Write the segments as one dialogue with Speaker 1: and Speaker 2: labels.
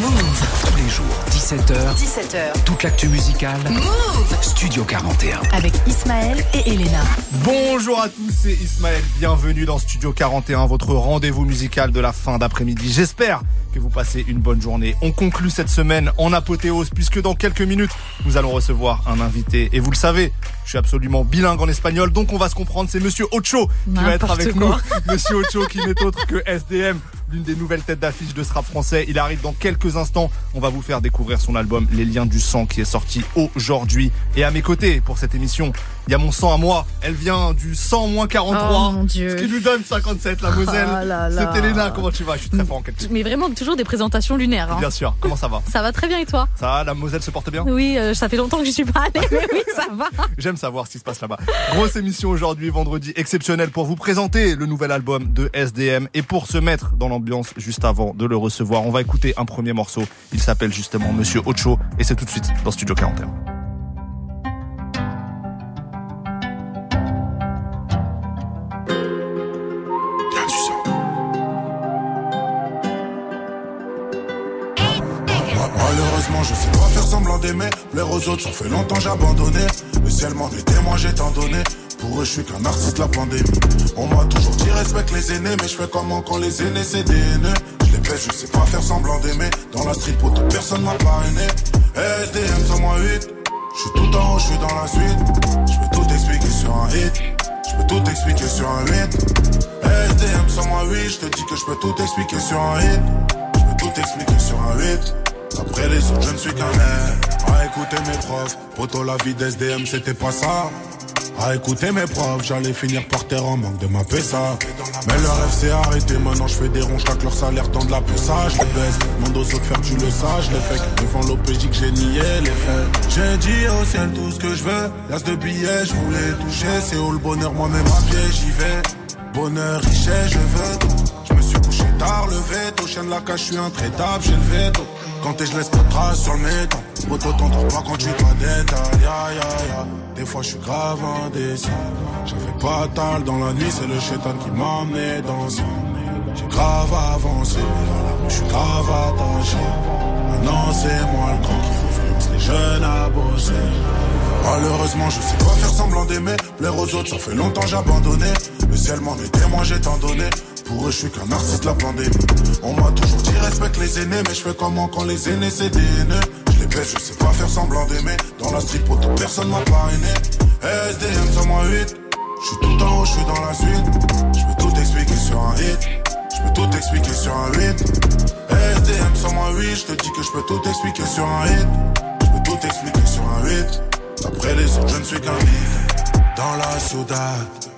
Speaker 1: Move. Tous les jours, 17h. 17h. Toute l'actu musicale. Move. Studio 41.
Speaker 2: Avec Ismaël et Elena.
Speaker 3: Bonjour à tous, c'est Ismaël. Bienvenue dans Studio 41, votre rendez-vous musical de la fin d'après-midi. J'espère que vous passez une bonne journée. On conclut cette semaine en apothéose puisque dans quelques minutes, nous allons recevoir un invité. Et vous le savez, je suis absolument bilingue en espagnol, donc on va se comprendre. C'est Monsieur Ocho qui va être avec nous. Monsieur Ocho qui n'est autre que SDM l'une des nouvelles têtes d'affiche de ce français. Il arrive dans quelques instants. On va vous faire découvrir son album Les liens du sang qui est sorti aujourd'hui. Et à mes côtés pour cette émission, il y a mon sang à moi. Elle vient du 100 moins 43.
Speaker 2: mon Dieu.
Speaker 3: Ce qui nous donne 57, la Moselle.
Speaker 2: Oh
Speaker 3: C'est Elena, comment tu vas? Je suis très fort en quelque
Speaker 2: Mais vraiment toujours des présentations lunaires. Hein.
Speaker 3: Bien sûr. Comment ça va?
Speaker 2: Ça va très bien et toi?
Speaker 3: Ça va, la Moselle se porte bien?
Speaker 2: Oui, euh, ça fait longtemps que je suis pas allée, mais oui, ça va.
Speaker 3: J'aime savoir ce qui se passe là-bas. Grosse émission aujourd'hui, vendredi exceptionnel pour vous présenter le nouvel album de SDM et pour se mettre dans l'ambiance juste avant de le recevoir. On va écouter un premier morceau. Il s'appelle justement Monsieur Ocho et c'est tout de suite dans Studio 41.
Speaker 4: Je sais pas faire semblant d'aimer. Plaire aux autres, ça fait longtemps j'ai abandonné. Le ciel m'en est témoin, j'ai tant donné. Pour eux, je suis qu'un artiste, la pandémie. On m'a toujours dit respecte les aînés, mais je fais comment quand les aînés c'est des haineux. Je les baisse, je sais pas faire semblant d'aimer. Dans la street, pour toute personne m'a parrainé. SDM 108, je suis tout en haut, je suis dans la suite. Je peux tout expliquer sur un hit. Je peux tout expliquer sur un 8. SDM 108, je te dis que je peux tout expliquer sur un hit. Je peux tout expliquer sur un 8. Après les autres, je ne suis qu'un air. À écouter mes profs, poto la vie d'SDM, c'était pas ça. À écouter mes profs, j'allais finir par terre en manque de ma ça. Mais le rêve s'est arrêté, maintenant je fais des ronds, chaque leur salaire tend de la ça, je les baisse. Mon dos saute faire, tu le saches, les faits. Devant l'OPJ que j'ai nié les faits. J'ai dit au ciel tout ce que je veux. L'as de billets, je voulais toucher. C'est où le bonheur, moi-même à pied, j'y vais. Bonheur, richesse, je veux tout. Me suis couché tard, le veto. Chien de la cache, je suis intraitable, j'ai le veto. Quand je laisse pas de traces sur le métal. Poto t'entends pas quand tu dois détail. Ya, ya, ya. Des fois je suis grave indécis. J'avais pas tal dans la nuit, c'est le chétan qui m'a emmené dans ça. J'ai grave avancé, je suis grave attaché. Maintenant c'est moi le grand qui influence les jeunes à bosser. Malheureusement, je sais pas faire semblant d'aimer. Plaire aux autres, ça fait longtemps j'ai. Le ciel m'en est témoin, j'ai tant donné. Pour eux, je suis qu'un artiste, la pandémie. On m'a toujours dit respecte les aînés, mais je fais comment quand les aînés c'est des haineux? Je les baisse, je sais pas faire semblant d'aimer. Dans la pour toute personne m'a parrainé. SDM 108, je suis tout en haut, je suis dans la suite. Je peux tout expliquer sur un hit. Je peux tout expliquer sur un 8. SDM 108, je te dis que je peux tout expliquer sur un hit. Je peux tout expliquer sur un 8. Après les autres, je ne suis qu'un hit. Dans la ciudad.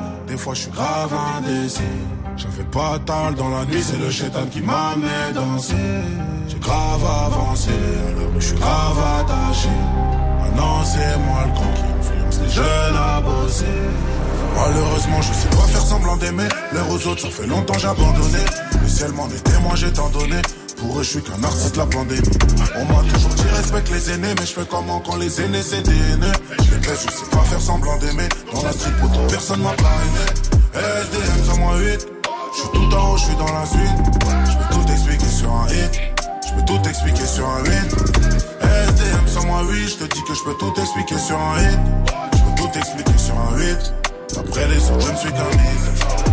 Speaker 4: Des fois, je suis grave indécis. J'avais pas tal dans la nuit, c'est le chétan qui m'a amené danser. J'ai grave avancé, alors je suis grave attaché. Maintenant, c'est moi le grand qui influence les jeunes à bosser. Malheureusement, je sais pas faire semblant d'aimer. L'air aux autres, ça fait longtemps j'ai abandonné. Le ciel m'en est j'ai tant donné. Pour eux, je suis qu'un artiste, la pandémie. On m'a toujours dit respecte les aînés, mais je fais comment quand les aînés c'est des haineux. Je sais pas faire semblant d'aimer. Dans la street, toute personne m'a parrainé. SDM 108, je suis tout en haut, je suis dans la suite. Je peux tout expliquer sur un hit. Je peux tout expliquer sur un 8. SDM 108, je te dis que je peux tout expliquer sur un hit. Je peux tout expliquer sur un 8. Après les autres, je ne suis qu'un hit.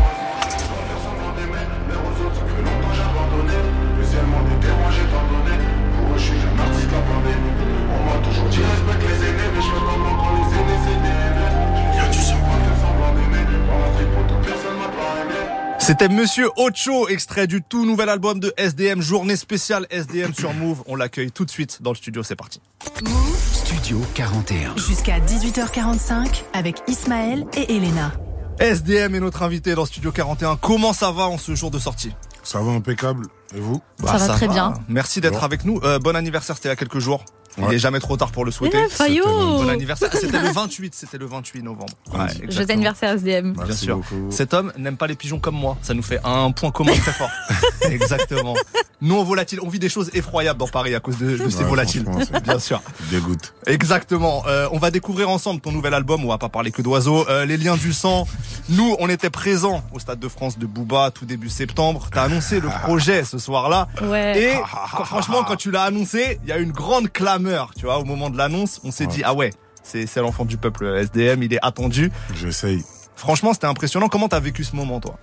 Speaker 3: C'était Monsieur Ocho, extrait du tout nouvel album de SDM, journée spéciale SDM sur Move. On l'accueille tout de suite dans le studio, c'est parti.
Speaker 1: Move Studio 41.
Speaker 2: Jusqu'à 18h45 avec Ismaël et Elena.
Speaker 3: SDM est notre invité dans Studio 41. Comment ça va en ce jour de sortie?
Speaker 4: Ça va impeccable.
Speaker 5: Et vous?
Speaker 6: Ça va très bien.
Speaker 3: Merci d'être avec nous. Euh, bon anniversaire, c'était il y a quelques jours. Il
Speaker 5: Ouais.
Speaker 3: n'est jamais trop tard pour le souhaiter.
Speaker 6: Eh,
Speaker 3: Bon anniversaire. C'était le 28, c'était le 28 novembre. Ouais.
Speaker 6: Joyeux anniversaire SDM.
Speaker 3: Bien sûr.
Speaker 5: beaucoup.
Speaker 3: Cet homme n'aime pas les pigeons comme moi. Ça nous fait un point commun très fort. Exactement. Nous, on volatile, on vit des choses effroyables dans Paris à cause de, de ces volatiles. Bien sûr.
Speaker 5: Dégoûte.
Speaker 3: Exactement. Euh, on va découvrir ensemble ton nouvel album. On va pas parler que d'oiseaux. Euh, les liens du sang. Nous, on était présents au Stade de France de Booba tout début septembre. T'as annoncé le projet ce soir-là.
Speaker 6: Ouais.
Speaker 3: Et quand- franchement, quand tu l'as annoncé, il y a eu une grande clameur. Tu vois, au moment de l'annonce, on s'est
Speaker 5: Ouais.
Speaker 3: dit ah ouais, c'est c'est l'enfant du peuple le SDM. Il est attendu.
Speaker 5: J'essaye.
Speaker 3: Franchement, c'était impressionnant. Comment t'as vécu ce moment, toi?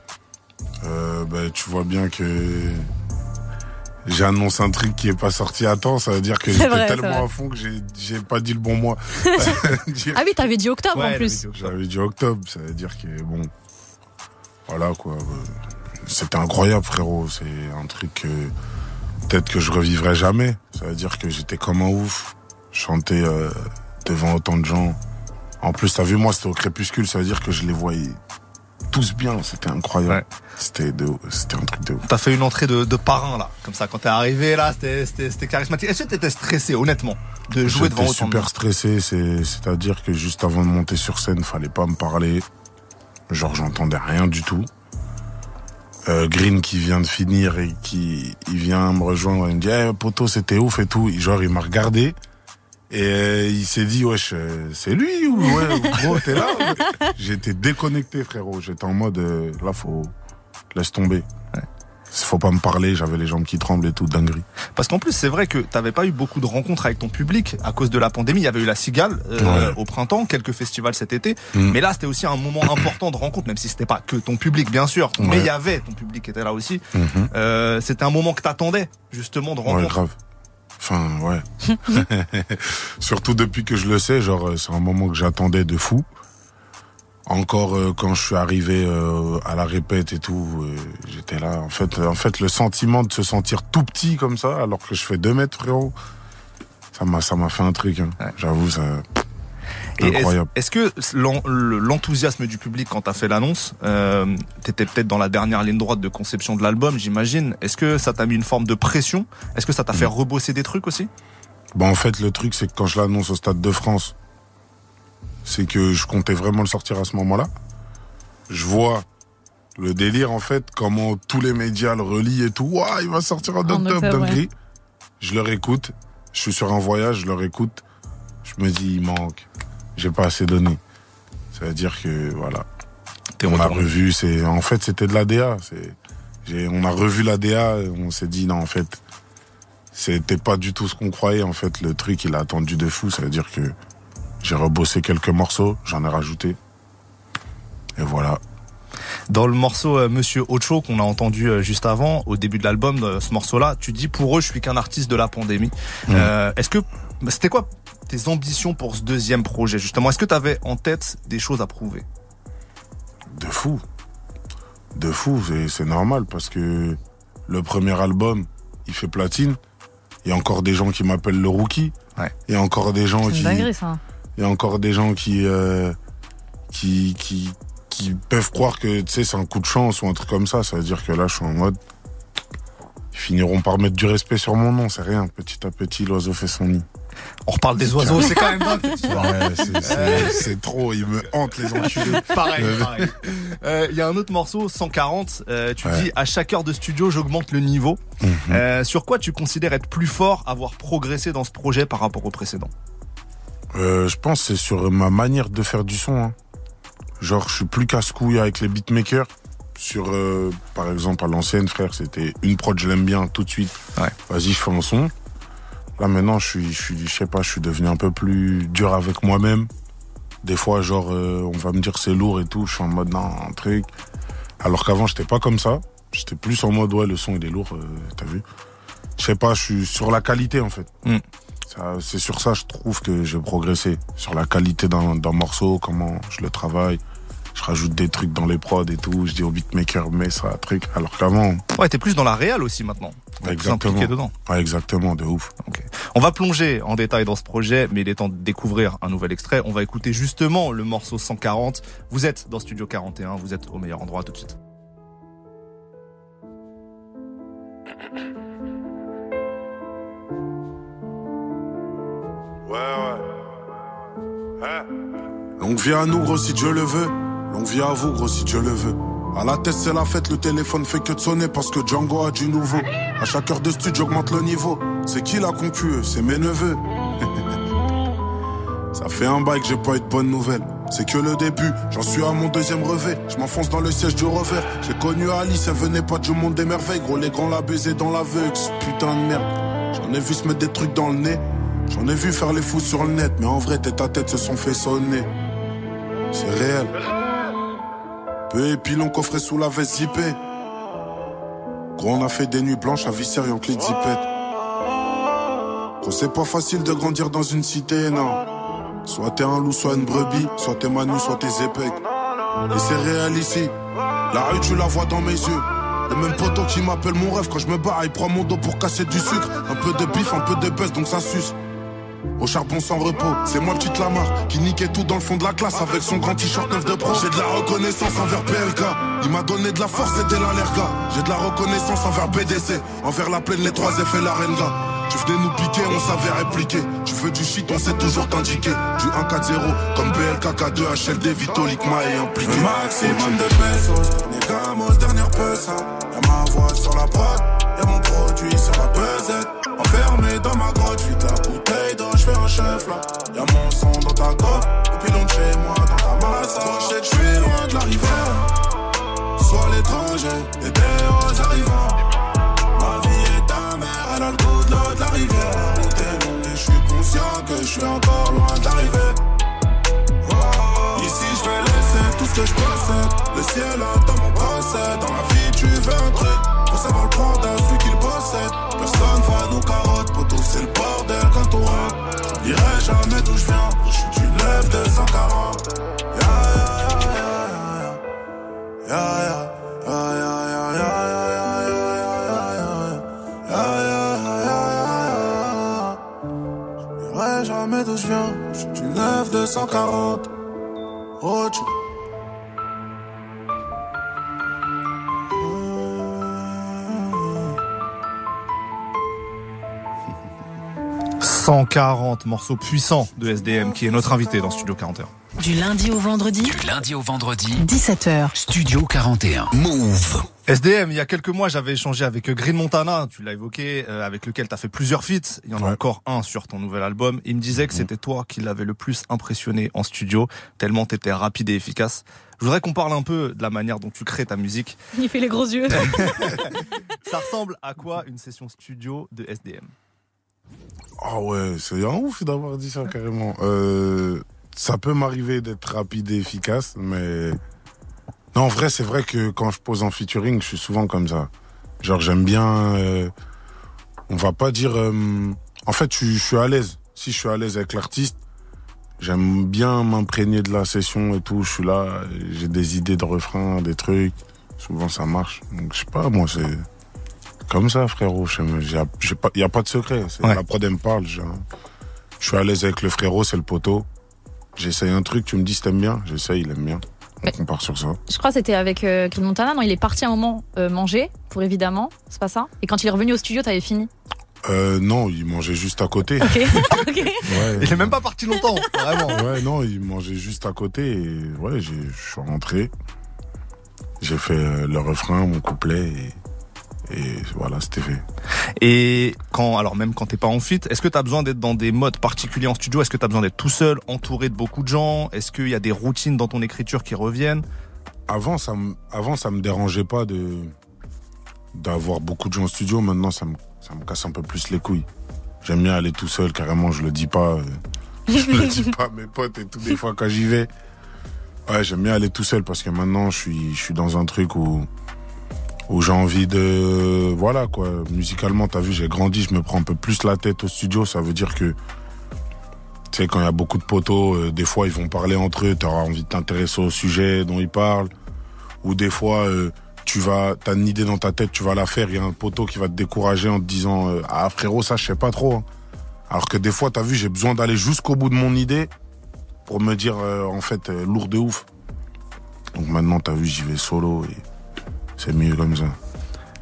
Speaker 5: Euh, bah, tu vois bien que j'annonce un truc qui est pas sorti à temps. Ça veut dire que j'étais tellement à fond que j'ai pas dit le bon mois.
Speaker 6: Ah oui, t'avais dit octobre
Speaker 3: Ouais,
Speaker 6: en plus.
Speaker 5: J'avais dit octobre. Ça veut dire que bon, voilà quoi. euh, C'était incroyable, frérot. C'est un truc que peut-être que je revivrai jamais. Ça veut dire que j'étais comme un ouf. Chanter euh, devant autant de gens. En plus, t'as vu, moi, c'était au crépuscule. Ça veut dire que je les voyais tous bien. C'était incroyable.
Speaker 3: Ouais.
Speaker 5: C'était de, c'était un truc de ouf.
Speaker 3: T'as fait une entrée de, de parrain là, comme ça. Quand t'es arrivé là, c'était- c'était c'était charismatique. Est-ce que t'étais stressé, honnêtement, de jouer devant autant de
Speaker 5: super
Speaker 3: monde
Speaker 5: stressé, c'est, c'est-à-dire que juste avant de monter sur scène, fallait pas me parler. Genre, j'entendais rien du tout. Euh, Green qui vient de finir et qui, il vient me rejoindre, il me dit, eh, poto, c'était ouf et tout. Genre, il m'a regardé. Et euh, il s'est dit, wesh, euh, c'est lui ou ouais, gros, t'es là J'étais déconnecté, frérot. J'étais en mode, euh, là, faut, laisse tomber. Faut pas me parler, j'avais les jambes qui tremblent et tout, dinguerie.
Speaker 3: Parce qu'en plus, c'est vrai que t'avais pas eu beaucoup de rencontres avec ton public à cause de la pandémie. Il y avait eu la Cigale euh,
Speaker 5: Ouais.
Speaker 3: au printemps, quelques festivals cet été.
Speaker 5: Mm.
Speaker 3: Mais là, c'était aussi un moment important de rencontre, même si c'était pas que ton public, bien sûr. Mais
Speaker 5: Ouais.
Speaker 3: il y avait ton public qui était là aussi.
Speaker 5: Mhm.
Speaker 3: Euh, c'était un moment que t'attendais, justement, de
Speaker 5: Ouais,
Speaker 3: rencontre.
Speaker 5: grave. Enfin, ouais. Surtout depuis que je le sais, genre, euh, c'est un moment que j'attendais de fou. Encore euh, quand je suis arrivé euh, à la répète et tout, euh, j'étais là. En fait, en fait, le sentiment de se sentir tout petit comme ça, alors que je fais deux mètres, frérot, ça m'a, ça m'a fait un truc. hein.
Speaker 3: Ouais.
Speaker 5: J'avoue, ça.
Speaker 3: Et
Speaker 5: Incroyable.
Speaker 3: Est-ce que l'en- le- l'enthousiasme du public quand t'as fait l'annonce, euh, t'étais peut-être dans la dernière ligne droite de conception de l'album, j'imagine. Est-ce que ça t'a mis une forme de pression? Est-ce que ça t'a
Speaker 5: Mm.
Speaker 3: fait rebosser des trucs aussi?
Speaker 5: Bon, en fait, le truc, c'est que quand je l'annonce au Stade de France, c'est que je comptais vraiment le sortir à ce moment-là. Je vois le délire, en fait, comment tous les médias le relient et tout. Ouah, il va sortir en octobre,
Speaker 6: ouais.
Speaker 5: dinguerie. Je leur écoute. Je suis sur un voyage, je leur écoute. Je me dis, il manque. J'ai pas assez donné. Ça veut dire que, voilà.
Speaker 3: T'es
Speaker 5: On a revu, c'est, en fait, c'était de l'ADA. C'est, j'ai, on a revu l'ADA, et on s'est dit, non, en fait, c'était pas du tout ce qu'on croyait. En fait, le truc, il a attendu de fou. Ça veut dire que j'ai rebossé quelques morceaux, j'en ai rajouté. Et voilà.
Speaker 3: Dans le morceau euh, Monsieur Ocho qu'on a entendu euh, juste avant, au début de l'album, euh, ce morceau-là, tu dis pour eux, je suis qu'un artiste de la pandémie. Euh, Est-ce que c'était quoi tes ambitions pour ce deuxième projet justement? Est-ce que tu avais en tête des choses à prouver?
Speaker 5: De fou. De fou, c'est, normal parce que le premier album, il fait platine. Il y a encore des gens qui m'appellent le rookie.
Speaker 3: Ouais.
Speaker 5: Il y a encore des gens qui,
Speaker 6: dinguerie, ça.
Speaker 5: Il y a encore des gens qui, euh, qui, qui, qui peuvent croire que, tu sais, c'est un coup de chance ou un truc comme ça. Ça veut dire que là, je suis en mode, ils finiront par mettre du respect sur mon nom. C'est rien. Petit à petit, l'oiseau fait son nid.
Speaker 3: On reparle des oiseaux, c'est quand même dingue.
Speaker 5: Ouais, c'est, trop. Ils me hantent, les enculés.
Speaker 3: Pareil, pareil. Euh, Il y a un autre morceau, 140. euh, tu
Speaker 5: Ouais.
Speaker 3: dis à chaque heure de studio, j'augmente le niveau.
Speaker 5: Mhm.
Speaker 3: Euh, sur quoi tu considères être plus fort, avoir progressé dans ce projet par rapport au précédent?
Speaker 5: Euh, je pense que c'est sur ma manière de faire du son. hein. Genre, je suis plus casse-couille avec les beatmakers. Sur, euh, par exemple, à l'ancienne, frère, c'était une prod, je l'aime bien, tout de suite.
Speaker 3: Ouais.
Speaker 5: Vas-y, je fais un son. Là, maintenant, je suis, je suis, je sais pas, je suis devenu un peu plus dur avec moi-même. Des fois, genre, euh, on va me dire c'est lourd et tout. Je suis en mode, non, un truc. Alors qu'avant, j'étais pas comme ça. J'étais plus en mode, ouais, le son, il est lourd, euh, t'as vu. Je sais pas, je suis sur la qualité, en fait.
Speaker 3: Mm.
Speaker 5: C'est sur ça, je trouve que j'ai progressé. Sur la qualité d'un morceau, comment je le travaille. Je rajoute des trucs dans les prods et tout. Je dis au beatmaker, mais ça, truc. Alors qu'avant,
Speaker 3: Ouais, t'es plus dans la réal aussi maintenant. T'es plus
Speaker 5: Exactement.
Speaker 3: impliqué dedans.
Speaker 5: ouais, exactement, de ouf.
Speaker 3: On va plonger en détail dans ce projet, mais il est temps de découvrir un nouvel extrait. On va écouter justement le morceau 140. Vous êtes dans Studio 41, vous êtes au meilleur endroit tout de suite.
Speaker 5: Longue vie à nous, gros, si Dieu le veut. Longue vie à vous, gros, si Dieu le veut. À la tête, c'est la fête, le téléphone fait que de sonner parce que Django a du nouveau. À chaque heure de studio, j'augmente le niveau. C'est qui la concu C'est mes neveux. Ça fait un bail que j'ai pas eu de bonnes nouvelles. C'est que le début, j'en suis à mon deuxième revêt. Je m'enfonce dans le siège du revers. J'ai connu Alice, elle venait pas du monde des merveilles. Gros, les grands la baiser dans l'aveugle, putain de merde. J'en ai vu se mettre des trucs dans le nez. J'en ai vu faire les fous sur le net. Mais en vrai, tête à tête se sont fait sonner. C'est réel. Peu épilon coffré sous la veste zippée. Gros, on a fait des nuits blanches à visser en clé de c'est pas facile de grandir dans une cité, non. Soit t'es un loup, soit une brebis, soit t'es Manu, soit t'es épec. Et c'est réel ici. La rue, tu la vois dans mes yeux. Le même poteau qui m'appelle mon rêve quand je me barre, il prend mon dos pour casser du sucre. Un peu de bif, un peu de buzz, donc ça suce. Au charbon sans repos, c'est moi petite Lamar qui niquait tout dans le fond de la classe avec son grand t-shirt neuf de pro. J'ai de la reconnaissance envers PLK, il m'a donné de la force, c'était l'allerga. J'ai de la reconnaissance envers BDC, envers la plaine, les trois effets, la renga. Tu venais nous piquer, on savait répliquer. Tu veux du shit, on sait toujours t'indiquer. Du 1-4-0, comme BLK, K2, HLD, Vito, Likma et impliqué.
Speaker 4: Le maximum de pesos, gamos, dernière pesa. Y'a ma voix sur la prod, y'a mon produit sur la pesette. Enfermé dans ma grotte, j'vide la bouteille un chef. Y'a mon son dans ta coffre, et puis l'on de chez moi dans ta masse. Je j'suis loin de la rivière. Soit l'étranger, et des hauts arrivants. Ma vie est ta mère, elle a le goût de l'eau de la rivière. Et je suis conscient que je suis encore loin d'arriver. Ici je vais laisser tout ce que je possède. Le ciel attend mon procès. Dans la vie ya. jamais d'où je je suis du 9 240. Roach.
Speaker 3: 140 morceaux puissants de SDM qui est notre invité dans Studio 41.
Speaker 2: Du lundi au vendredi
Speaker 1: Du lundi au vendredi,
Speaker 2: 17h.
Speaker 1: Studio 41. Move.
Speaker 3: SDM, il y a quelques mois, j'avais échangé avec Green Montana, tu l'as évoqué, euh, avec lequel tu as fait plusieurs feats. Il y en a encore un sur ton nouvel album. Il me disait que c'était toi qui l'avais le plus impressionné en studio, tellement tu étais rapide et efficace. Je voudrais qu'on parle un peu de la manière dont tu crées ta musique.
Speaker 6: Il fait les gros yeux.
Speaker 3: Ça ressemble à quoi une session studio de SDM
Speaker 5: Ah ouais, c'est un ouf d'avoir dit ça carrément. Euh, ça peut m'arriver d'être rapide et efficace, mais non, en vrai, c'est vrai que quand je pose en featuring, je suis souvent comme ça. Genre, j'aime bien. euh, on va pas dire. euh, en fait, je, suis- je suis à l'aise. Si je suis à l'aise avec l'artiste, j'aime bien m'imprégner de la session et tout. Je suis là, j'ai des idées de refrains, des trucs. Souvent, ça marche. Donc, je sais pas, moi, c'est comme ça, frérot. Il n'y a pas de secret.
Speaker 3: Ouais.
Speaker 5: La prod, elle me parle. Je suis à l'aise avec le frérot, c'est le poteau. J'essaye un truc, tu me dis si t'aimes bien. J'essaye, il aime bien. Donc, on part sur ça.
Speaker 6: Je crois que c'était avec euh, Montana. Non, il est parti un moment euh, manger, pour évidemment. C'est pas ça? Et quand il est revenu au studio, t'avais fini?
Speaker 5: Euh, non, il mangeait juste à côté.
Speaker 6: Ok. ok.
Speaker 5: Ouais.
Speaker 3: Il est même pas parti longtemps, vraiment.
Speaker 5: Ouais, non, il mangeait juste à côté et ouais, j'ai- je suis rentré. J'ai fait euh, le refrain, mon couplet et, et voilà, c'était fait.
Speaker 3: Et quand, alors même quand t'es pas en fit, est-ce que t'as besoin d'être dans des modes particuliers en studio? Est-ce que t'as besoin d'être tout seul, entouré de beaucoup de gens? Est-ce qu'il y a des routines dans ton écriture qui reviennent?
Speaker 5: Avant, ça me, avant, ça me dérangeait pas de d'avoir beaucoup de gens en studio. Maintenant, ça me, ça me casse un peu plus les couilles. J'aime bien aller tout seul, carrément, je le dis pas. euh, je le dis pas à mes potes et tout, des fois quand j'y vais. Ouais, j'aime bien aller tout seul parce que maintenant, je suis, je suis dans un truc où, où j'ai envie de, voilà, quoi. Musicalement, t'as vu, j'ai grandi, je me prends un peu plus la tête au studio. Ça veut dire que, tu sais, quand il y a beaucoup de poteaux, euh, des fois, ils vont parler entre eux, t'auras envie de t'intéresser au sujet dont ils parlent. Ou des fois, euh, tu vas, t'as une idée dans ta tête, tu vas la faire, il y a un poteau qui va te décourager en te disant, euh, ah frérot, ça, je sais pas trop. hein. Alors que des fois, t'as vu, j'ai besoin d'aller jusqu'au bout de mon idée pour me dire, en fait, lourd de ouf. Donc maintenant, t'as vu, j'y vais solo et c'est mieux comme ça.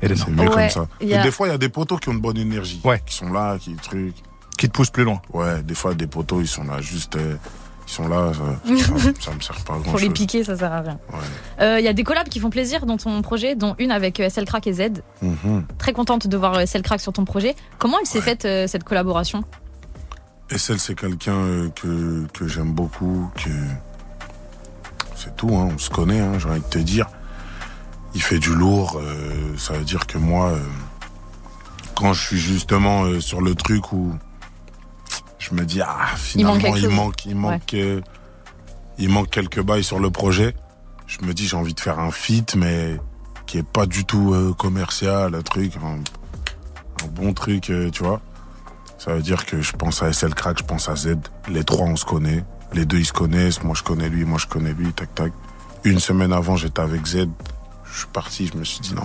Speaker 3: Et
Speaker 5: C'est mieux
Speaker 6: Ouais,
Speaker 5: comme ça.
Speaker 6: il y
Speaker 5: Mais
Speaker 6: a-
Speaker 5: des fois, il y a des poteaux qui ont de bonne énergie.
Speaker 3: Ouais.
Speaker 5: Qui sont là, qui trucs.
Speaker 3: qui te poussent plus loin
Speaker 5: Ouais, des fois, des poteaux, ils sont là juste. euh, Ils sont là, ça, ça, me sert pas à grand
Speaker 6: Pour
Speaker 5: chose.
Speaker 6: les piquer, ça sert à rien.
Speaker 5: Ouais.
Speaker 6: Il y a des collabs qui font plaisir dans ton projet, dont une avec euh, SL Crack et Z.
Speaker 5: Mhm.
Speaker 6: Très contente de voir euh, SL Crack sur ton projet. Comment elle s'est
Speaker 5: Ouais.
Speaker 6: faite euh, cette collaboration?
Speaker 5: SL, c'est quelqu'un euh, que, que j'aime beaucoup, que. C'est tout, hein, on se connaît, hein, j'ai envie de te dire. Il fait du lourd, euh, ça veut dire que moi, euh, quand je suis justement euh, sur le truc où je me dis, ah,
Speaker 6: Il manque
Speaker 5: finalement, il manque, il manque, il manque quelques bails sur le projet, je me dis, j'ai envie de faire un feat, mais qui est pas du tout commercial, un truc, un, un bon truc, tu vois. Ça veut dire que je pense à SL Crack, je pense à Z. Les trois, on se connaît. Les deux, ils se connaissent. Moi, je connais lui, moi, je connais lui, tac, tac. Une semaine avant, j'étais avec Z. Je suis parti, je me suis dit, non,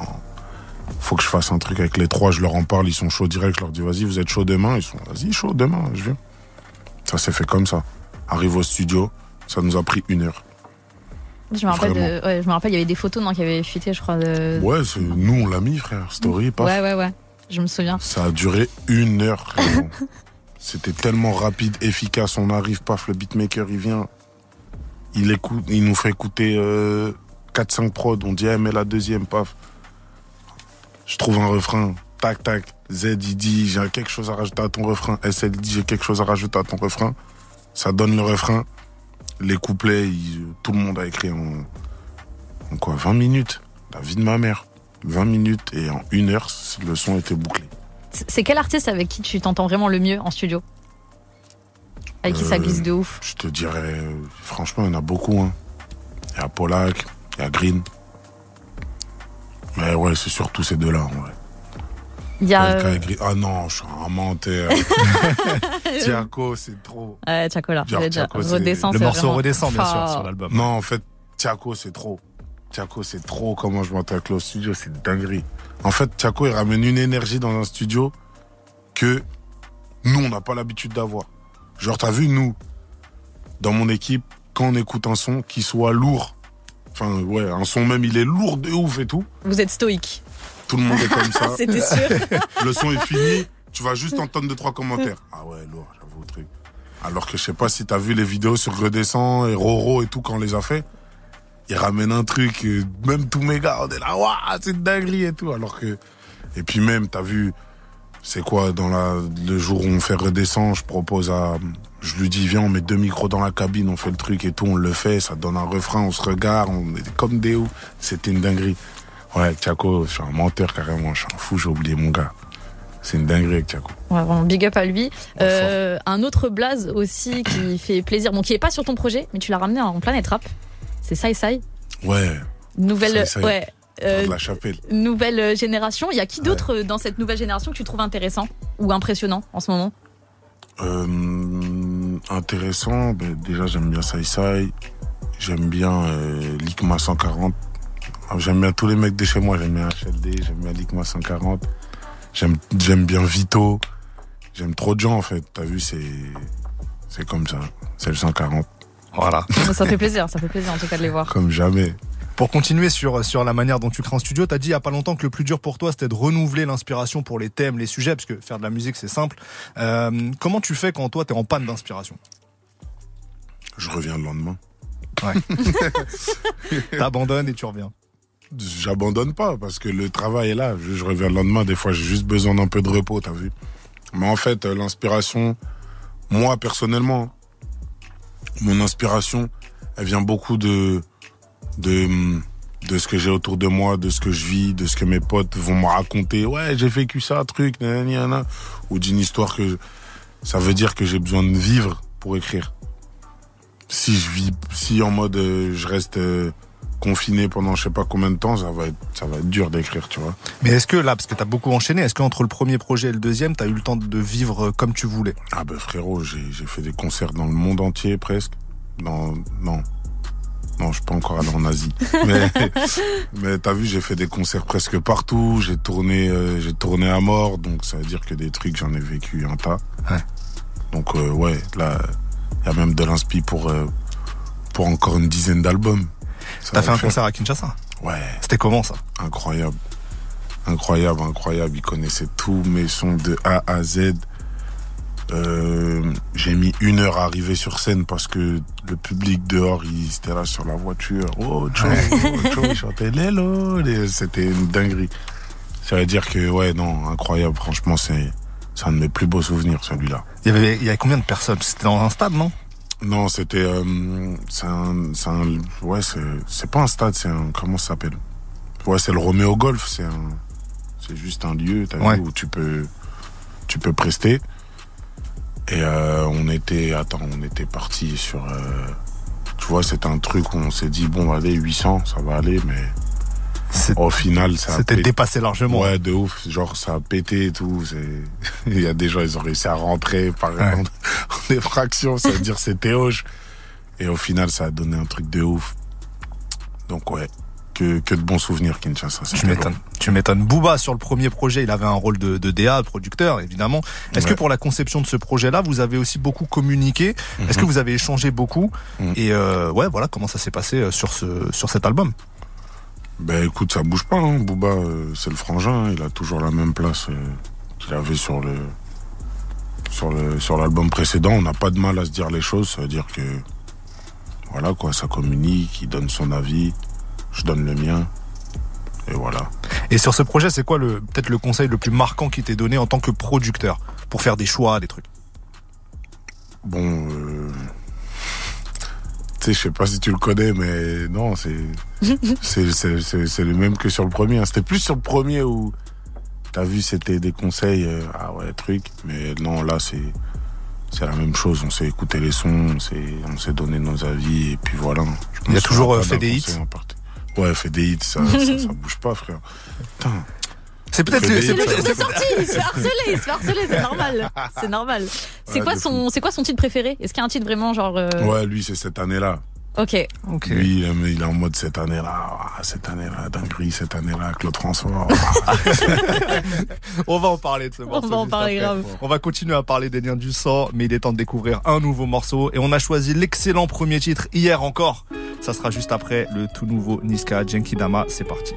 Speaker 5: faut que je fasse un truc avec les trois. Je leur en parle, ils sont chauds direct. Je leur dis, vas-y, vous êtes chaud demain. Ils sont, vas-y, chaud demain, je viens. Ça s'est fait comme ça. Arrive au studio, ça nous a pris une heure.
Speaker 6: Je me rappelle, de-
Speaker 5: Vraiment.
Speaker 6: ouais, je me rappelle, il y avait des photos non, qui avaient fuité, je crois. De...
Speaker 5: Ouais, c'est- nous, on l'a mis, frère. Story, paf.
Speaker 6: ouais, ouais, ouais. Je me souviens.
Speaker 5: Ça a duré une heure. C'était tellement rapide, efficace. On arrive, paf, le beatmaker, il vient. Il, écoute, il nous fait écouter euh, 4-5 prods. On dit, eh, mais la deuxième, paf. Je trouve un refrain. Tac, tac. Z, il dit, j'ai quelque chose à rajouter à ton refrain. SL, il dit, j'ai quelque chose à rajouter à ton refrain. Ça donne le refrain. Les couplets, tout le monde a écrit en, en quoi 20 minutes. La vie de ma mère. 20 minutes et en une heure, le son était bouclé.
Speaker 6: C'est quel artiste avec qui tu t'entends vraiment le mieux en studio? Avec qui ça
Speaker 5: Euh,
Speaker 6: glisse de ouf?
Speaker 5: Je te dirais, franchement, il y en a beaucoup. Hein. Il y a Polak, il y a Green. Mais ouais, c'est surtout ces deux-là. vrai.
Speaker 6: Il y a. Euh,
Speaker 5: et Green. Ah non, je suis un menteur. Tiago, c'est trop.
Speaker 6: Ouais, Tiago là,
Speaker 5: Genre,
Speaker 6: Redescend,
Speaker 3: Le morceau
Speaker 6: vraiment
Speaker 3: redescend, bien sûr, sur l'album.
Speaker 5: Non, en fait, Tiago, c'est trop. Tiago, c'est trop comment je m'entends avec le studio, c'est dinguerie. En fait, Tiago, il ramène une énergie dans un studio que nous, on n'a pas l'habitude d'avoir. Genre, t'as vu, nous, dans mon équipe, quand on écoute un son qui soit lourd, enfin, ouais, un son même, il est lourd de ouf et tout,
Speaker 6: Vous êtes stoïque.
Speaker 5: tout le monde est comme ça.
Speaker 6: C'était sûr.
Speaker 5: le son est fini, tu vas juste entendre deux, trois commentaires. Ah ouais, lourd, j'avoue, le truc. Alors que je sais pas si t'as vu les vidéos sur Redescend et Roro et tout quand on les a fait. Ils ramènent un truc, euh, même tous mes gars, on est là, waouh, c'est dinguerie et tout. Alors que. Et puis même, t'as vu, c'est quoi, dans la, le jour où on fait Redescend, je propose à. Je lui dis, viens, on met deux micros dans la cabine, on fait le truc et tout, on le fait, ça donne un refrain, on se regarde, on est comme des ouf. C'était une dinguerie. Ouais, Tiago, je suis un menteur carrément, je suis un fou, j'ai oublié mon gars. C'est une dinguerie avec Tiago.
Speaker 6: Ouais, vraiment, big up à lui. Euh, un autre blaze aussi qui fait plaisir, bon, qui est pas sur ton projet, mais tu l'as ramené en Planète Rap. C'est Sai Sai.
Speaker 5: Ouais,
Speaker 6: Nouvelle,
Speaker 5: Sai Sai.
Speaker 6: ouais, euh,
Speaker 5: de la chapelle.
Speaker 6: nouvelle génération. Il y a qui d'autre euh, dans cette nouvelle génération que tu trouves intéressant ou impressionnant en ce moment?
Speaker 5: Euh, intéressant, ben, déjà j'aime bien Sai Sai, j'aime bien euh, Likma 140, Ah, j'aime bien tous les mecs de chez moi, j'aime bien HLD, j'aime bien Likma 140, j'aime j'aime bien Vito, j'aime trop de gens en fait, t'as vu c'est c'est comme ça, c'est le 140,
Speaker 3: Voilà.
Speaker 6: Ça fait plaisir, ça fait plaisir en tout cas de les voir.
Speaker 5: comme jamais.
Speaker 3: Pour continuer sur, sur la manière dont tu crées en studio, t'as dit il y a pas longtemps que le plus dur pour toi c'était de renouveler l'inspiration pour les thèmes, les sujets, parce que faire de la musique c'est simple. Euh, comment tu fais quand toi t'es en panne d'inspiration?
Speaker 5: Je reviens le lendemain.
Speaker 3: T'abandonnes et tu reviens.
Speaker 5: J'abandonne pas parce que le travail est là. Je, je reviens le lendemain. Des fois, j'ai juste besoin d'un peu de repos, t'as vu. Mais en fait, euh, l'inspiration, moi personnellement, mon inspiration, elle vient beaucoup de de de ce que j'ai autour de moi, de ce que je vis, de ce que mes potes vont me raconter. Ouais, j'ai vécu ça, truc, nanana. ou d'une histoire que je- ça veut dire que j'ai besoin de vivre pour écrire. Si je vis, si en mode euh, je reste euh, confiné pendant je sais pas combien de temps, ça va être, ça va être dur d'écrire, tu vois.
Speaker 3: Mais est-ce que là, parce que t'as beaucoup enchaîné, est-ce qu'entre le premier projet et le deuxième, t'as eu le temps de vivre comme tu voulais?
Speaker 5: Ah ben frérot, j'ai j'ai fait des concerts dans le monde entier presque. Dans, non. Non, je suis pas encore allé en Asie. Mais, mais t'as vu, j'ai fait des concerts presque partout. J'ai tourné, euh, j'ai tourné à mort. Donc ça veut dire que des trucs, j'en ai vécu un tas.
Speaker 3: Ouais.
Speaker 5: Donc euh, ouais, là, il y a même de l'inspi pour, euh, pour encore une dizaine d'albums.
Speaker 3: T'as fait un
Speaker 5: faire.
Speaker 3: concert à Kinshasa?
Speaker 5: Ouais.
Speaker 3: C'était comment ça?
Speaker 5: Incroyable. Incroyable, incroyable. Il connaissait tous mes sons de A à Z. Euh, j'ai mis une heure à arriver sur scène parce que le public dehors, il était là sur la voiture. Oh, tchou, oh, tchou, il chantait Lélo. C'était une dinguerie. Ça veut dire que, ouais, non, incroyable. Franchement, c'est, c'est un de mes plus beaux souvenirs, celui-là.
Speaker 3: Il y avait, il y avait combien de personnes? C'était dans un stade, non?
Speaker 5: Non, c'était, euh, c'est un, c'est un, ouais, c'est, c'est pas un stade, c'est un, comment ça s'appelle? Ouais, c'est le Roméo Golf. C'est un, c'est juste un lieu, t'as
Speaker 3: Ouais.
Speaker 5: vu, où tu peux, tu peux prester. Et euh, on était, attends, on était parti sur, euh, tu vois, c'était un truc où on s'est dit bon, allez, 800, ça va aller, mais
Speaker 3: C'est-
Speaker 5: au final, ça a
Speaker 3: C'était dépassé largement.
Speaker 5: Ouais, de ouf. Genre, ça a pété et tout. c'est- Il y a des gens, ils ont réussi à rentrer par
Speaker 3: Ouais.
Speaker 5: en, en des fractions, ça veut dire c'était hoche. Et au final, ça a donné un truc de ouf. Donc, ouais. Que, que de bons souvenirs, Kinshasa.
Speaker 3: Tu m'étonnes. Tu m'étonnes. Booba, sur le premier projet, il avait un rôle de, de DA, producteur, évidemment. Est-ce que pour la conception de ce projet-là, vous avez aussi beaucoup communiqué? Est-ce que vous avez échangé beaucoup?
Speaker 5: Mhm.
Speaker 3: Et euh, ouais, voilà, comment ça s'est passé euh, sur ce sur cet album?
Speaker 5: Ben écoute, ça bouge pas. Hein. Booba, euh, c'est le frangin. hein. Il a toujours la même place euh, qu'il avait sur le sur le sur l'album précédent. On n'a pas de mal à se dire les choses. Ça veut dire que voilà quoi, ça communique. Il donne son avis. Je donne le mien. Et voilà.
Speaker 3: Et sur ce projet, c'est quoi le peut-être le conseil le plus marquant qui t'est donné en tant que producteur pour faire des choix, des trucs?
Speaker 5: Bon, euh... tu sais, je sais pas si tu le connais, mais non, c'est c'est le même que sur le premier. hein. C'était plus sur le premier où t'as vu, c'était des conseils, euh, ah ouais, truc. Mais non, là, c'est c'est la même chose. On s'est écouté les sons, on s'est on s'est donné nos avis et puis voilà. Je
Speaker 3: Il y a toujours, euh, fait des hits.
Speaker 5: Ouais, fait des hits, ça, ça, ça bouge pas, frère. Putain.
Speaker 3: C'est peut-être
Speaker 5: des
Speaker 3: c'est
Speaker 6: sorti, il se fait harceler, il se fait harceler, c'est normal. C'est normal. C'est
Speaker 5: Ouais,
Speaker 6: quoi son, c'est quoi son titre préféré? Est-ce qu'il y a un titre vraiment genre euh,
Speaker 5: Ouais, lui, c'est cette année-là.
Speaker 6: Ok.
Speaker 3: Ok.
Speaker 5: Lui, il est- il est en mode cette année-là, ah, cette année-là, dinguerie, cette année-là, Claude François.
Speaker 3: On va en parler de ce morceau.
Speaker 6: va en parler
Speaker 3: après.
Speaker 6: grave.
Speaker 3: On va continuer à parler des liens du sang, mais il est temps de découvrir un nouveau morceau. Et on a choisi l'excellent premier titre hier encore. Ça sera juste après le tout nouveau Niska Dama. C'est parti.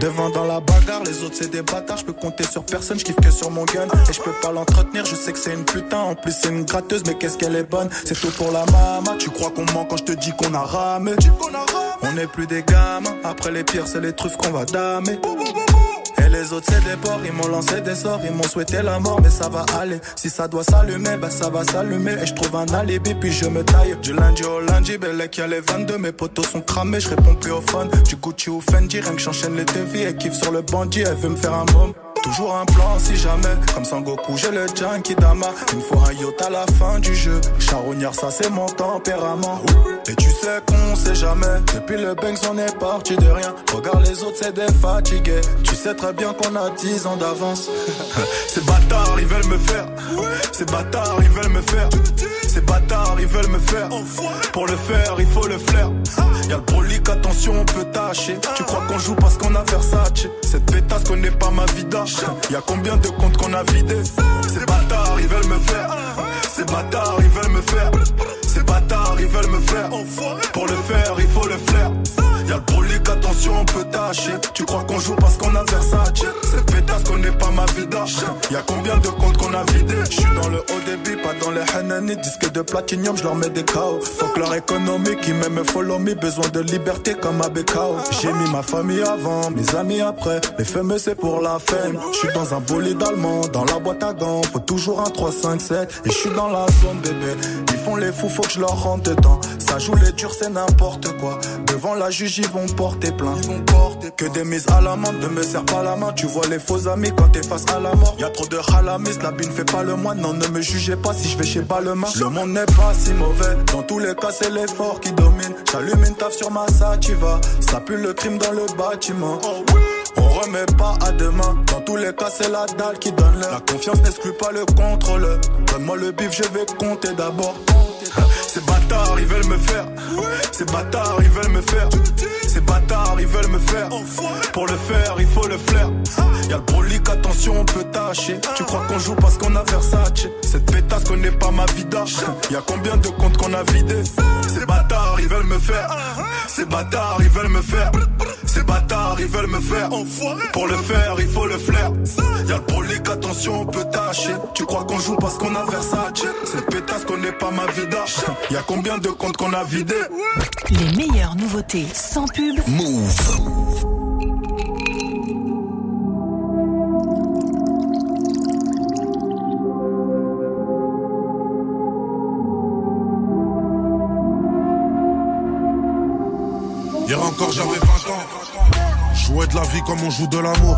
Speaker 7: Devant dans la bagarre, les autres c'est des bâtards, je peux compter sur personne, je kiffe que sur mon gun. Et je peux pas l'entretenir, je sais que c'est une putain, en plus c'est une gratteuse, mais qu'est-ce qu'elle est bonne? C'est tout pour la mama, tu crois qu'on ment quand je te dis qu'on a ramé? On n'est plus des gamins, après les pires c'est les truffes qu'on va damer les autres c'est des porcs, ils m'ont lancé des sorts, ils m'ont souhaité la mort, mais ça va aller. Si ça doit s'allumer, bah ça va s'allumer. Et je trouve un alibi, puis je me taille. Du lundi au lundi, Bellec y a les 22, mes potos sont cramés, je réponds plus au phone. Du Gucci ou Fendi, rien que j'enchaîne les devis, et kiffe sur le bandit, elle veut me faire un môme. Toujours un plan si jamais, comme Sangoku, j'ai le Dama. Il me faut un yacht à la fin du jeu. Charognard, ça c'est mon tempérament. Et tu sais qu'on sait jamais, depuis le Banks on est parti de rien. Regarde les autres, c'est des fatigués. Tu sais très bien qu'on a 10 ans d'avance. Ces bâtards, ils veulent me faire. Ces bâtards, ils veulent me faire. Ces bâtards, ils veulent me faire. Pour le faire, il faut le flair. Y'a le brolic, attention, on peut tâcher. Tu crois qu'on joue parce qu'on a Versace. Cette pétasse connaît pas ma vida. Y'a combien de comptes qu'on a vidés Ces bâtards, ils veulent me faire. Ces bâtards, ils veulent me faire. Ces bâtards, ils veulent me faire. Pour le faire, il faut le flair. Y'a le brolic, attention, on peut tâcher. Tu crois qu'on joue parce qu'on a Versace? Cette pétasse connaît pas ma vida. Y'a combien de comptes qu'on a vidés? J'suis dans le haut débit, pas dans les Hanani. Disque de platinium, je leur mets des chaos. Fuck leur économie qui m'aime follow me. Besoin de liberté comme à Bekao. J'ai mis ma famille avant, mes amis après. Les fameux, c'est pour la fame. J'suis dans un bolide allemand, dans la boîte à gants. Faut toujours un 3, 5, 7. Et j'suis dans la zone, bébé. Ils font les fous, faut que je leur rentre dedans. Ça joue les durs, c'est n'importe quoi. Devant la juge, ils vont porter plainte. Ils vont porter que des mises à la main, ne me serre pas la main. Tu vois les faux amis quand t'es face à la mort. Y a trop de halamis, la bine fait pas le moine. Non, ne me jugez pas si je vais chez Balmain. Le monde n'est pas si mauvais. Dans tous les cas, c'est l'effort qui domine. J'allume une taf sur ma sativa. Ça pue le crime dans le bâtiment. On remet pas à demain. Dans tous les cas, c'est la dalle qui donne l'heure. La confiance n'exclut pas le contrôle. Donne-moi le bif, je vais compter d'abord. Ces bâtards, ils veulent me faire. Ces bâtards, ils veulent me faire. Ces bâtards, ils veulent me faire. Pour le faire, il faut le flair. Y'a le brolic, attention, on peut tâcher. Tu crois qu'on joue parce qu'on a Versace? Cette pétasse connaît pas ma vida. Y'a combien de comptes qu'on a vidés? Ces bâtards, ils veulent me faire. Ces bâtards, ils veulent me faire. Ces bâtards, ils veulent me faire. Pour le faire, il faut le flair. Y'a le brolic, émotions, on peut tâcher. Tu crois qu'on joue parce qu'on a Versace? Cette pétasse connaît pas ma vida. Y a combien de comptes qu'on a vidé
Speaker 2: Les meilleures nouveautés sans pub.
Speaker 1: Move.
Speaker 4: Comme on joue de l'amour.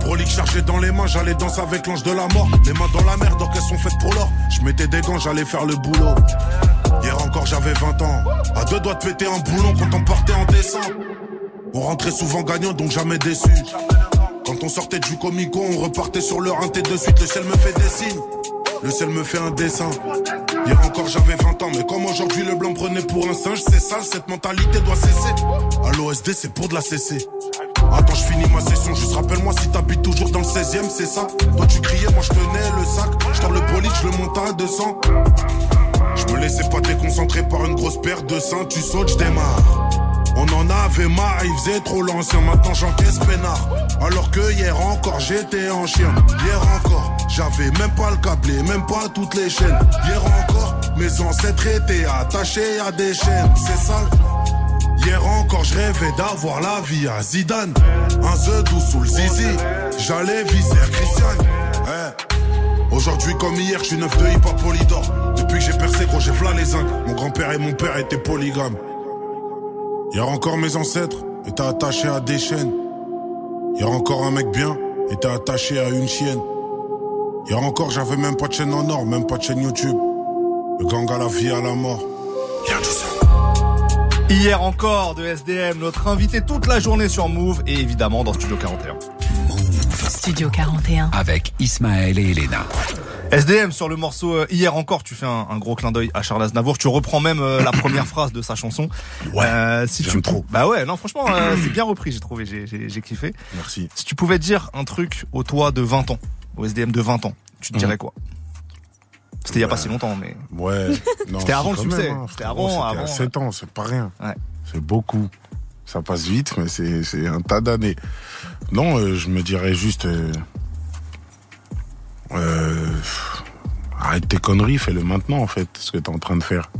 Speaker 4: Prolique chargé dans les mains, j'allais danser avec l'ange de la mort. Les mains dans la mer, donc elles sont faites pour l'or. Je mettais des gants, j'allais faire le boulot. Hier encore j'avais 20 ans. À deux doigts de péter un boulon quand on partait en dessin. On rentrait souvent gagnant, donc jamais déçu. Quand on sortait du comico, on repartait sur le rinté de suite. Le ciel me fait des signes. Le ciel me fait un dessin. Hier encore j'avais 20 ans, mais comme aujourd'hui le blanc prenait pour un singe, c'est sale, cette mentalité doit cesser. À l'OSD, c'est pour de la cesser. Attends, je finis ma session, juste rappelle-moi si t'habites toujours dans le 16ème, c'est ça. Toi tu criais, moi je tenais le sac. Je le bolide, je le monte à 200. Je me laissais pas déconcentrer par une grosse paire de seins, tu sautes, je démarre. On en avait marre, il faisait trop l'ancien, maintenant j'encaisse peinard. Alors que hier encore j'étais en chien, hier encore j'avais même pas le câblé, même pas toutes les chaînes. Hier encore mes ancêtres étaient attachés à des chaînes, c'est ça. Hier encore je rêvais d'avoir la vie à Zidane, un doux sous le zizi, j'allais viser Christian. Eh. Aujourd'hui comme hier, je suis neuf de hip hop polydor. Depuis que j'ai percé, gros, j'ai v'là les zincs. Mon grand-père et mon père étaient polygames. Hier encore mes ancêtres étaient attachés à des chaînes. Hier encore un mec bien était attaché à une chienne. Hier encore j'avais même pas de chaîne en or, même pas de chaîne YouTube. Le gang à la vie à la mort. Rien du ça.
Speaker 3: Hier encore de SDM, notre invité toute la journée sur Move et évidemment dans Studio 41.
Speaker 2: Studio 41.
Speaker 1: Avec Ismaël et Elena.
Speaker 3: SDM sur le morceau euh, Hier encore, tu fais un, un gros clin d'œil à Charles Aznavour. Tu reprends même euh, la première phrase de sa chanson.
Speaker 5: Ouais.
Speaker 3: Euh, si tu
Speaker 5: trop.
Speaker 3: Bah ouais, non franchement, euh, c'est bien repris, j'ai trouvé, j'ai- kiffé.
Speaker 5: Merci.
Speaker 3: Si tu pouvais dire un truc au toi de 20 ans, au SDM de 20 ans, tu te dirais quoi? C'était il y a pas si longtemps, mais
Speaker 5: Ouais. non,
Speaker 3: C'était avant le succès.
Speaker 5: hein,
Speaker 3: C'était avant,
Speaker 5: c'était
Speaker 3: avant,
Speaker 5: à 7 ans, c'est pas rien.
Speaker 3: Ouais.
Speaker 5: C'est beaucoup. Ça passe vite, mais c'est c'est un tas d'années. Non, euh, je me dirais juste. euh, euh, arrête tes conneries, fais-le maintenant, en fait, ce que t'es en train de faire.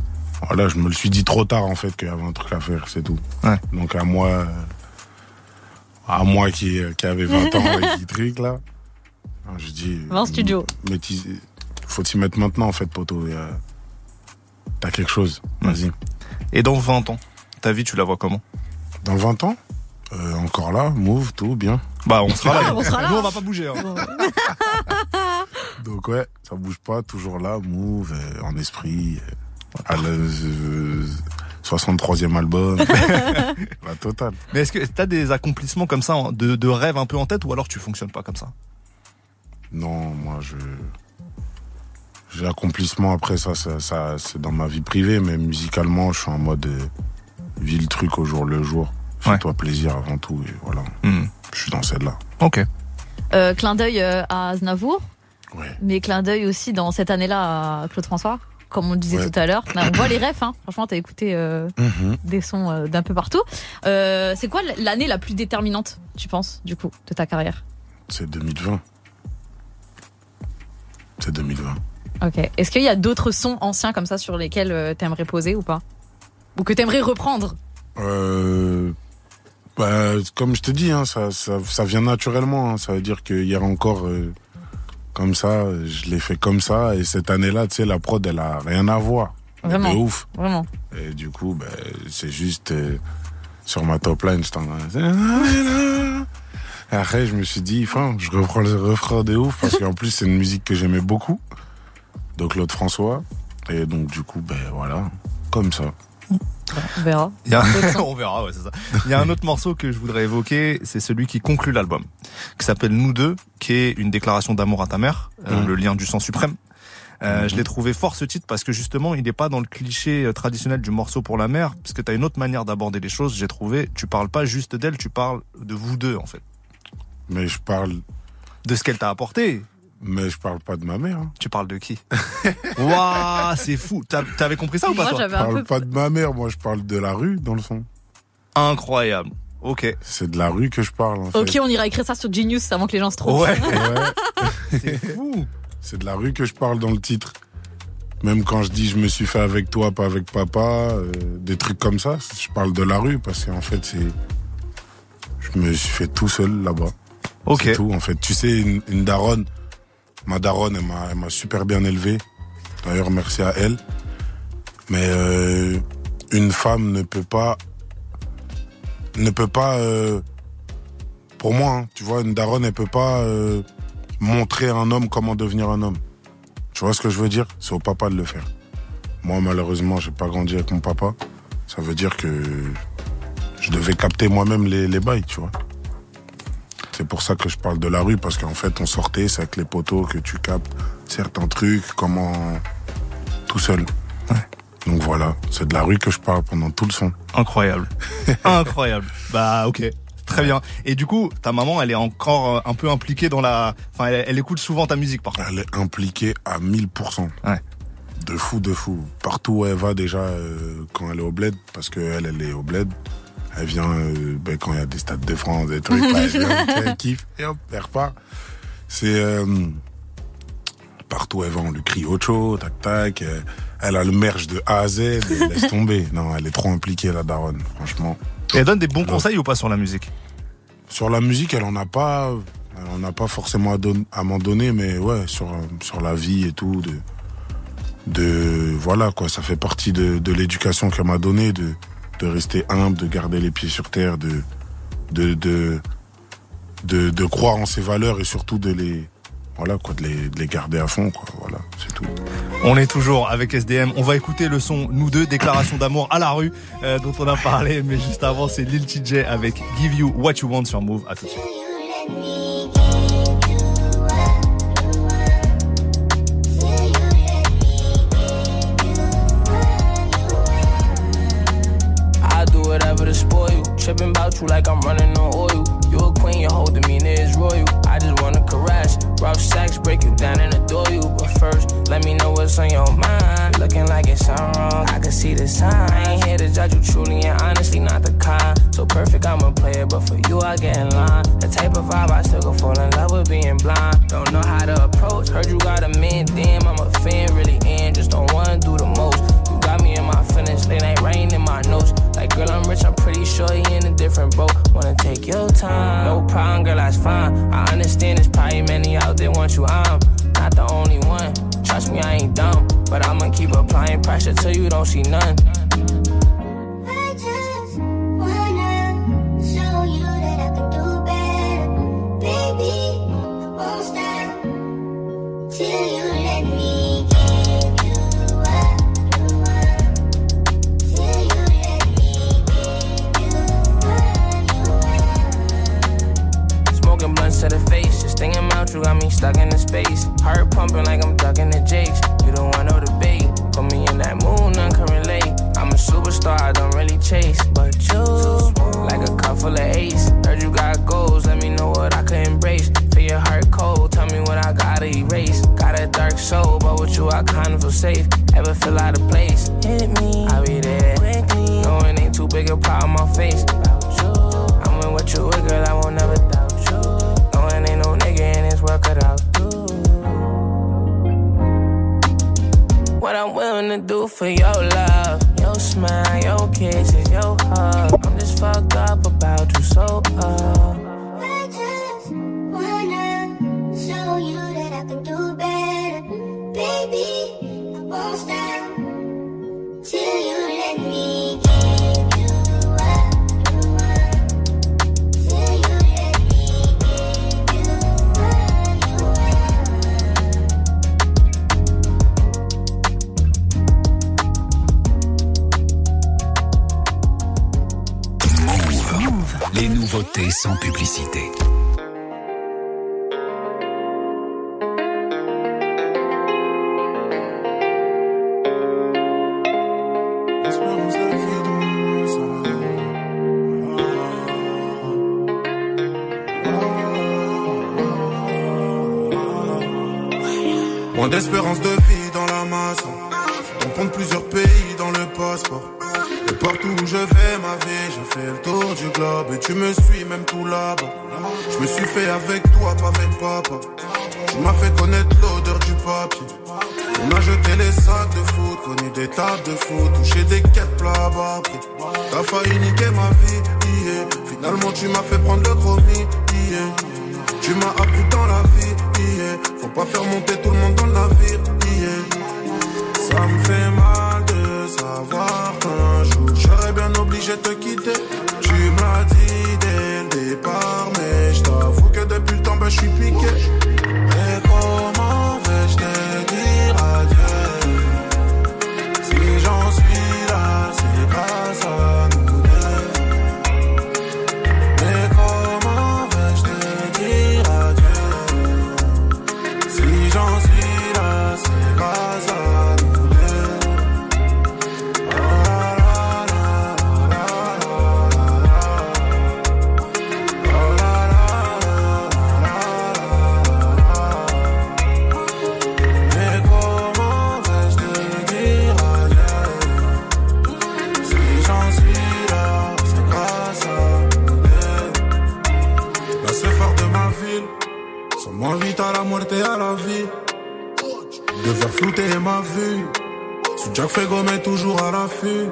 Speaker 5: Voilà, je me le suis dit trop tard, en fait, qu'il y avait un truc à faire, c'est tout.
Speaker 3: Ouais.
Speaker 5: Donc à moi. euh, à moi qui, qui avait 20 ans et qui trique, là. Je dis.
Speaker 6: Va en studio.
Speaker 5: Mais t'y- faut t'y mettre maintenant, en fait, poteau. euh, T'as quelque chose, vas-y.
Speaker 3: et dans 20 ans, ta vie tu la vois comment?
Speaker 5: Dans 20 ans? Euh, Encore là, move, tout, bien.
Speaker 3: Bah on sera là.
Speaker 6: On sera là.
Speaker 3: Nous on va pas bouger. hein.
Speaker 5: Donc ouais, ça bouge pas, toujours là, move, euh, en esprit. euh, à la, euh, 63e album. la totale.
Speaker 3: Mais est-ce que t'as des accomplissements comme ça de, de rêve un peu en tête ou alors tu fonctionnes pas comme ça?
Speaker 5: Non, moi je. J'ai l'accomplissement après ça, ça, ça c'est dans ma vie privée, mais musicalement, je suis en mode euh, vis le truc au jour le jour. Fais-toi plaisir avant tout, et voilà.
Speaker 3: Hmm.
Speaker 5: Je suis dans celle-là.
Speaker 3: Ok.
Speaker 6: Euh, clin d'œil euh, à Aznavour,
Speaker 5: Ouais.
Speaker 6: mais clin d'œil aussi dans cette année-là à Claude François, comme on le disait
Speaker 5: Ouais.
Speaker 6: tout à l'heure. On voit les refs, hein. franchement, t'as écouté euh,
Speaker 5: Mhm.
Speaker 6: des sons euh, d'un peu partout. Euh, c'est quoi l'année la plus déterminante, tu penses, du coup, de ta carrière?
Speaker 5: C'est 2020. C'est 2020.
Speaker 6: Ok. Est-ce qu'il y a d'autres sons anciens comme ça sur lesquels euh, t'aimerais poser ou pas? Ou que t'aimerais reprendre?
Speaker 5: Euh, bah, comme je te dis, hein, ça, ça, ça vient naturellement. hein. Ça veut dire que hier encore, euh, comme ça, je l'ai fait comme ça. Et cette année-là, tu sais, la prod, elle a rien à voir.
Speaker 6: Vraiment.
Speaker 5: De ouf.
Speaker 6: Vraiment.
Speaker 5: Et du coup, bah, c'est juste euh, sur ma top line, je t'en Et Après, je me suis dit, enfin, je reprends le refrain de ouf parce qu'en plus, c'est une musique que j'aimais beaucoup. Donc, l'autre François. Et donc, du coup, ben voilà, comme ça.
Speaker 6: On verra.
Speaker 3: Il a- on verra, ouais, c'est ça. Il y a un autre morceau que je voudrais évoquer, c'est celui qui conclut l'album, qui s'appelle Nous deux, qui est une déclaration d'amour à ta mère, euh, le lien du sang suprême. Euh,
Speaker 5: Mhm.
Speaker 3: Je l'ai trouvé fort ce titre parce que justement, il n'est pas dans le cliché euh, traditionnel du morceau pour la mère, parce que tu as une autre manière d'aborder les choses. J'ai trouvé, tu parles pas juste d'elle, tu parles de vous deux en fait,
Speaker 5: Mais je parle,
Speaker 3: de ce qu'elle t'a apporté.
Speaker 5: Mais je parle pas de ma mère. hein.
Speaker 3: Tu parles de qui? Waouh, c'est fou. T'as- T'avais compris ça ou pas
Speaker 6: Moi,
Speaker 3: toi?
Speaker 6: j'avais
Speaker 5: Je parle
Speaker 6: peu.
Speaker 5: pas de ma mère, moi je parle de la rue dans le son.
Speaker 3: Incroyable. Ok.
Speaker 5: C'est de la rue que je parle. En
Speaker 6: Ok,
Speaker 5: fait.
Speaker 6: on ira écrire ça sur Genius avant que les gens se trompent.
Speaker 3: Ouais,
Speaker 5: Ouais,
Speaker 3: c'est fou.
Speaker 5: c'est de la rue que je parle dans le titre. Même quand je dis je me suis fait avec toi, pas avec papa, euh, des trucs comme ça, je parle de la rue parce qu'en fait c'est, je me suis fait tout seul là-bas.
Speaker 3: Ok.
Speaker 5: C'est tout. En fait, tu sais, une, une daronne, ma daronne, elle m'a, super bien élevé. D'ailleurs, merci à elle. Mais euh, une femme ne peut pas, ne peut pas, euh, pour moi, hein, tu vois, une daronne, elle peut pas euh, montrer à un homme comment devenir un homme. Tu vois ce que je veux dire? C'est au papa de le faire. Moi, malheureusement, j'ai pas grandi avec mon papa. Ça veut dire que je devais capter moi-même les, les bails, tu vois. C'est pour ça que je parle de la rue, parce qu'en fait, on sortait, c'est avec les poteaux que tu captes certains trucs, comment. tout seul. Donc voilà, c'est de la rue que je parle pendant tout le son.
Speaker 3: Incroyable. Incroyable. Bah ok. Très bien. Et du coup, ta maman, elle est encore euh, un peu impliquée dans la... Enfin, elle, elle écoute souvent ta musique, par contre.
Speaker 5: Elle est impliquée à 1000%.
Speaker 3: Ouais.
Speaker 5: De fou, de fou. Partout où elle va déjà, euh, quand elle est au bled, parce qu'elle, elle est au bled, elle vient, euh, ben, quand il y a des stades de France, des trucs, là, elle vient, elle kiffe, et hop, elle repart. C'est... euh, partout où elle va, on lui crie Ocho, tac tac. euh, Elle a le merge de A à Z, et laisse tomber. Non, elle est trop impliquée, la daronne, franchement.
Speaker 3: Et elle donne des bons conseils ou pas sur la musique?
Speaker 5: Sur la musique, elle en a pas, elle en a pas forcément à, don- à m'en donner, mais ouais, sur sur la vie et tout, de de voilà quoi, ça fait partie de, de l'éducation qu'elle m'a donnée, de de rester humble, de garder les pieds sur terre, de de de de, croire en ses valeurs et surtout de les voilà quoi, de les, de les garder à fond quoi, voilà, c'est tout.
Speaker 3: On est toujours avec SDM. On va écouter le son Nous deux, déclaration d'amour à la rue, euh, dont on a parlé. Mais juste avant, c'est Lil TJ avec Give You What You Want sur Move. À tout de suite.
Speaker 8: To spoil you. Tripping about you like I'm running on oil. You a queen, your whole demeanor is royal. I just wanna caress. Rough sex, break you down and adore you. But first, let me know what's on your mind. Looking like it's something wrong, I can see the sign. I ain't here to judge you truly and honestly, not the kind. So perfect, I'm a player, but for you, I get in line. The type of vibe I still go fall in love with being blind. Don't know how to approach. Heard you got a man, you in a different boat. Wanna take your time, no problem, girl, that's fine. I understand there's probably many out there want you, I'm not the only one. Trust me, I ain't dumb, but I'ma keep applying pressure till you don't see none. Space. Heart pumping like I'm ducking the jakes. You don't want no debate. Put me in that mood, none can relate. I'm a superstar, I don't really chase. But you, like a cup full of ace. Heard you got goals, let me know what I could embrace. Feel your heart cold, tell me what I gotta erase. Got a dark soul, but with you I kinda feel safe. Ever feel out of place? Hit me, I'll be there. Quickly, no, it ain't too big a problem, my face. For your love,
Speaker 4: de foot, touché des quêtes plats bas T'as failli niquer ma vie. Finalement tu m'as fait prendre le j'en suis là, c'est grâce à Faire flouter ma vue Sous Jack Fego mais toujours à l'affût.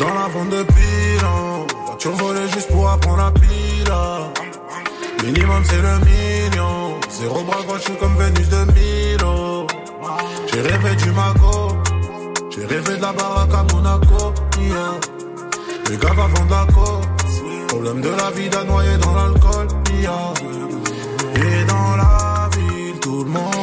Speaker 4: Dans la vente de bilan Voiture volée juste pour apprendre la pila Minimum c'est le million. Zéro bras je suis comme Vénus de Milo. J'ai rêvé du mago. J'ai rêvé de la baraque à Monaco yeah. Les gars va vendre la côte Problème de la vie d'un noyé dans l'alcool yeah. Et dans la ville tout le monde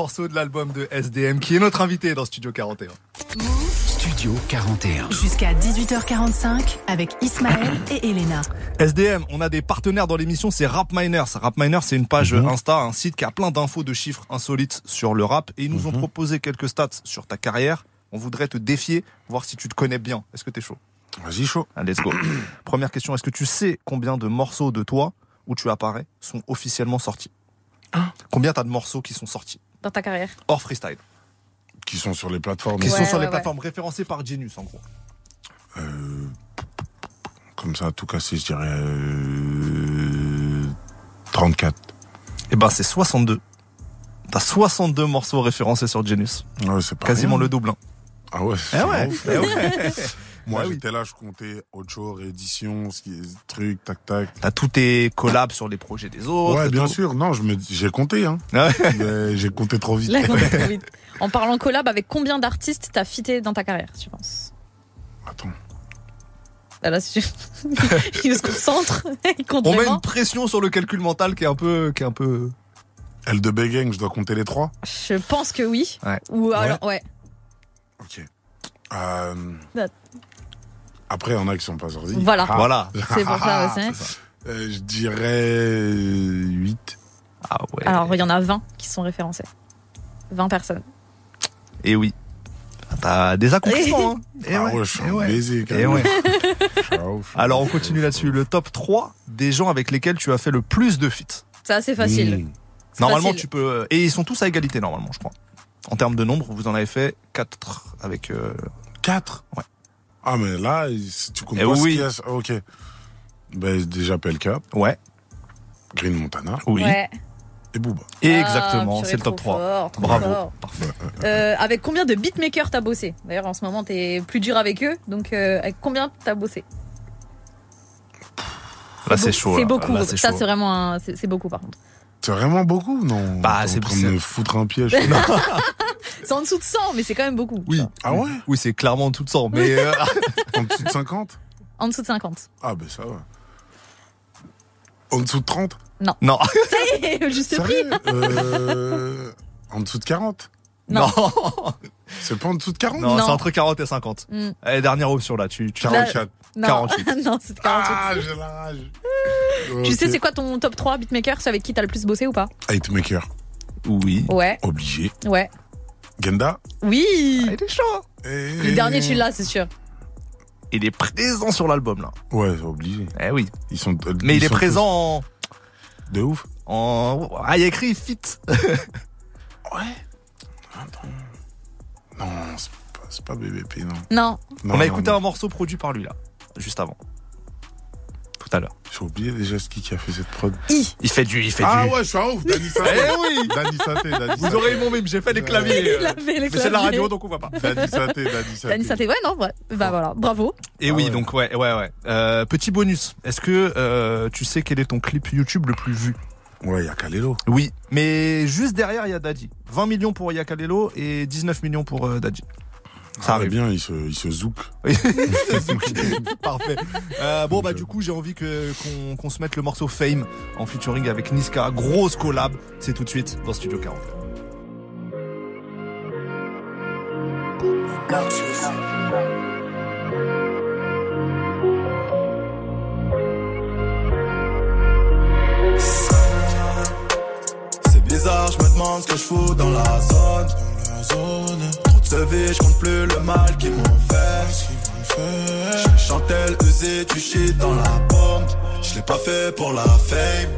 Speaker 3: morceau de l'album de SDM, qui est notre invité dans Studio 41.
Speaker 1: Studio 41.
Speaker 2: Jusqu'à 18h45 avec Ismaël et Elena.
Speaker 3: SDM, on a des partenaires dans l'émission, c'est Rap Miners. Rap Miners, c'est une page
Speaker 5: Mhm.
Speaker 3: Insta, un site qui a plein d'infos, de chiffres insolites sur le rap. Et ils nous ont
Speaker 5: Mhm.
Speaker 3: proposé quelques stats sur ta carrière. On voudrait te défier, voir si tu te connais bien. Est-ce que t'es chaud?
Speaker 5: Vas-y, chaud.
Speaker 3: Allez, let's go. Première question, est-ce que tu sais combien de morceaux de toi, où tu apparais, sont officiellement sortis?
Speaker 5: Ah.
Speaker 3: Combien t'as de morceaux qui sont sortis?
Speaker 6: Dans ta carrière.
Speaker 3: Hors freestyle
Speaker 5: Qui sont sur les plateformes.
Speaker 3: Qui
Speaker 6: Ouais,
Speaker 3: sont sur
Speaker 6: ouais,
Speaker 3: les
Speaker 6: ouais.
Speaker 3: plateformes référencées par Genius, en gros.
Speaker 5: Euh, comme ça, à tout casser, je dirais euh, 34.
Speaker 3: Eh ben, c'est 62. T'as 62 morceaux référencés sur Genius.
Speaker 5: Ah ouais, c'est pas
Speaker 3: Quasiment
Speaker 5: rien.
Speaker 3: le double. hein.
Speaker 5: Ah ouais.
Speaker 3: Eh
Speaker 5: c'est
Speaker 3: ouais,
Speaker 5: ouf.
Speaker 3: eh ouais.
Speaker 5: Moi,
Speaker 3: Ah oui.
Speaker 5: j'étais là, je comptais autre chose, réédition, ce qui est truc, tac, tac.
Speaker 3: T'as tous tes collabs sur les projets des autres.
Speaker 5: ouais, bien
Speaker 3: tout.
Speaker 5: sûr. Non, je me, j'ai compté, hein.
Speaker 3: Ah ouais.
Speaker 5: J'ai compté trop vite.
Speaker 6: Là, trop. En parlant collab, avec combien d'artistes t'as fité dans ta carrière, tu penses?
Speaker 5: Attends.
Speaker 6: Ah, Là, si tu- il se concentre, il compte
Speaker 3: On met une pression sur le calcul mental qui est un peu, qui est un peu.
Speaker 5: L2B Gang, je dois compter les trois.
Speaker 6: Je pense que oui.
Speaker 3: Ouais.
Speaker 6: Ou alors, ouais.
Speaker 5: Ok. Euh. Après, il y en a qui sont pas sortis.
Speaker 6: Voilà.
Speaker 5: Ah.
Speaker 3: Voilà.
Speaker 6: C'est pour ça aussi.
Speaker 5: Euh, je dirais 8.
Speaker 3: Ah ouais.
Speaker 6: Alors, il y en a 20 qui sont référencés. 20 personnes.
Speaker 3: Et oui. T'as des accomplissements. Hein. Et
Speaker 5: ah
Speaker 3: ouais.
Speaker 5: ouais, je suis
Speaker 3: et
Speaker 5: un
Speaker 3: ouais.
Speaker 5: baiser, quand
Speaker 3: Et
Speaker 5: même.
Speaker 3: ouais.
Speaker 5: Je suis un ouf.
Speaker 3: Alors on continue là-dessus. Le top 3 des gens avec lesquels tu as fait le plus de feats.
Speaker 6: C'est assez facile.
Speaker 5: Mmh.
Speaker 6: C'est
Speaker 3: Normalement
Speaker 6: facile.
Speaker 3: tu peux. Et ils sont tous à égalité normalement, je crois. En termes de nombre, vous en avez fait 4 avec. euh,
Speaker 5: 4
Speaker 3: Ouais.
Speaker 5: Ah, mais là, si tu
Speaker 3: Eh
Speaker 5: comprends ce
Speaker 3: oui.
Speaker 5: qu'il y a. Ok. Ben, déjà PLK,
Speaker 3: Ouais,
Speaker 5: Green Montana
Speaker 3: oui.
Speaker 6: Ouais.
Speaker 5: et Booba.
Speaker 3: Exactement,
Speaker 6: Ah,
Speaker 3: c'est le top
Speaker 6: trop
Speaker 3: 3.
Speaker 6: fort, trop
Speaker 3: Bravo.
Speaker 6: fort.
Speaker 3: Parfait.
Speaker 6: Euh, avec combien de beatmakers t'as bossé? D'ailleurs, en ce moment, t'es plus dur avec eux. Donc, euh, avec combien t'as bossé?
Speaker 3: Là, c'est chaud.
Speaker 6: C'est beaucoup.
Speaker 3: Là,
Speaker 6: Ça, c'est vraiment un- c'est beaucoup par contre.
Speaker 5: C'est vraiment beaucoup, non?
Speaker 3: Bah, c'est-
Speaker 5: de me foutre un piège.
Speaker 6: C'est en dessous de 100, mais c'est quand même beaucoup.
Speaker 3: Oui.
Speaker 5: ah ouais?
Speaker 3: Oui, c'est clairement en tout de sang. Mais euh,
Speaker 5: En dessous de 50
Speaker 6: En dessous de 50.
Speaker 5: Ah, ben ça va. En dessous de 30
Speaker 3: non.
Speaker 6: Juste prix.
Speaker 5: Sérieux? euh, En dessous de 40
Speaker 6: Non.
Speaker 3: Non,
Speaker 5: C'est pas en dessous de 40
Speaker 3: non,
Speaker 6: Non.
Speaker 3: c'est entre 40 et 50.
Speaker 6: Mm.
Speaker 3: Allez, dernière option là. Tu, tu...
Speaker 5: 44.
Speaker 6: Non,
Speaker 3: 48.
Speaker 6: non, c'est 48.
Speaker 5: Ah, j'ai la rage.
Speaker 6: Tu sais, c'est quoi ton top 3 beatmaker C'est avec qui t'as le plus bossé ou pas
Speaker 5: Hitmaker,
Speaker 3: Oui.
Speaker 6: Ouais,
Speaker 5: obligé.
Speaker 6: ouais.
Speaker 5: Genda
Speaker 6: Oui
Speaker 3: Ah, il est chaud.
Speaker 5: et...
Speaker 6: Le dernier, tu l'as, c'est sûr.
Speaker 3: Il est présent sur l'album là.
Speaker 5: Ouais, c'est obligé.
Speaker 3: Eh oui.
Speaker 5: Ils sont, euh,
Speaker 3: Mais
Speaker 5: ils
Speaker 3: il est présent en.
Speaker 5: De ouf.
Speaker 3: en... Ah, il y a écrit fit.
Speaker 5: Non, c'est pas, c'est pas BBP, non.
Speaker 6: Non.
Speaker 5: Non,
Speaker 3: On a
Speaker 5: non,
Speaker 3: écouté
Speaker 5: non.
Speaker 3: un morceau produit par lui là, juste avant. Tout à l'heure.
Speaker 5: J'ai oublié déjà ce qui qui a fait cette prod.
Speaker 3: Il fait du. Il fait
Speaker 5: Ah
Speaker 3: du.
Speaker 5: ouais, je suis un ouf, Danny Saté.
Speaker 3: Eh oui
Speaker 5: Saté,
Speaker 3: Vous
Speaker 5: Saté.
Speaker 3: aurez eu mon mime, j'ai fait les claviers.
Speaker 6: Il
Speaker 3: euh,
Speaker 6: a fait les
Speaker 3: Mais c'est de la
Speaker 6: claviers.
Speaker 3: radio donc on voit pas.
Speaker 5: Danny Saté, Danny Saté.
Speaker 6: Dani Saté, ouais, non, ouais. Bah voilà, bravo.
Speaker 3: Et
Speaker 5: Ah
Speaker 3: oui,
Speaker 5: ouais.
Speaker 3: donc ouais, ouais, ouais. Euh, petit bonus. Est-ce que euh, tu sais quel est ton clip YouTube le plus vu?
Speaker 5: Ouais, il y a Kalelo.
Speaker 3: Oui, mais juste derrière il y a Daddy. 20 millions pour Yakalelo et 19 millions pour euh, Daddy. Ça
Speaker 5: Ah,
Speaker 3: arrive.
Speaker 5: bien, il se, il se zouk.
Speaker 3: Parfait. Euh, bon bah du coup j'ai envie que qu'on qu'on se mette le morceau Fame en featuring avec Niska. Grosse collab. C'est tout de suite dans Studio 40.
Speaker 7: C'est bizarre, je me demande ce que je fous dans la zone. Dans la zone. Je compte plus le mal qu'ils m'ont fait. Je Chantel usé, tu shit dans la pomme. Je l'ai pas fait pour la fame.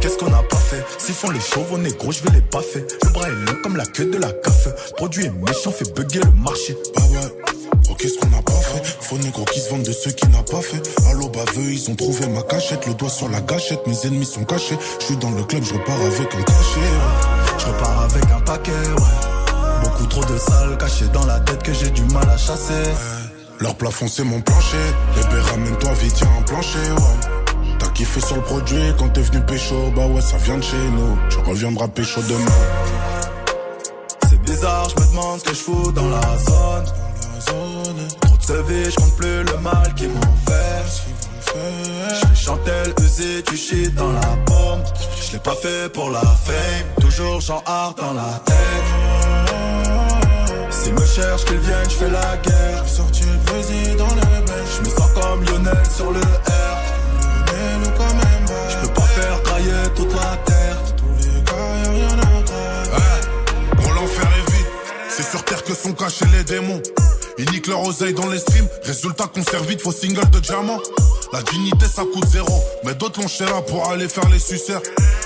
Speaker 7: Qu'est-ce qu'on a pas fait? S'ils font les chauves, gros, je vais les baffer. Le bras est long comme la queue de la café. Produit est méchant, fait bugger le marché.
Speaker 4: Bah ouais. Oh, qu'est-ce qu'on n'a pas fait Faux négro qui se vendent de ceux qui n'a pas fait. Allô, baveux, ils ont trouvé ma cachette. Le doigt sur la gâchette, mes ennemis sont cachés. Je suis dans le club, je repars avec un cachet.
Speaker 7: Je repars avec un paquet, ouais. Beaucoup trop de salles cachées dans la tête que j'ai du mal à chasser.
Speaker 4: Leur plafond, c'est mon plancher. Bébé, ramène-toi vite, y'a un plancher. T'as kiffé sur le produit quand t'es venu pécho. Bah ouais, ça vient de chez nous. Tu reviendras pécho demain.
Speaker 7: C'est bizarre, je me demande ce que je fous dans la zone. Trop de je compte plus le mal qu'ils m'ont fait. Je fais Chantel usé, tu shit dans la pomme. Je l'ai pas fait pour la fame, toujours chant hard dans la tête. S'ils me cherchent, qu'ils viennent, je fais la guerre.
Speaker 4: Sorti le baiser dans le bench.
Speaker 7: Je me sens comme Lionel sur le R. Je peux pas faire crailler toute la terre.
Speaker 4: Tous les gars, y'a rien à craindre. Gros, l'enfer est vide. C'est sur terre que sont cachés les démons. Ils niquent leur oseille dans les streams. Résultat, concert vite, faux single de diamant. La dignité, ça coûte zéro. Mais d'autres l'ont chez là pour aller faire les suceurs.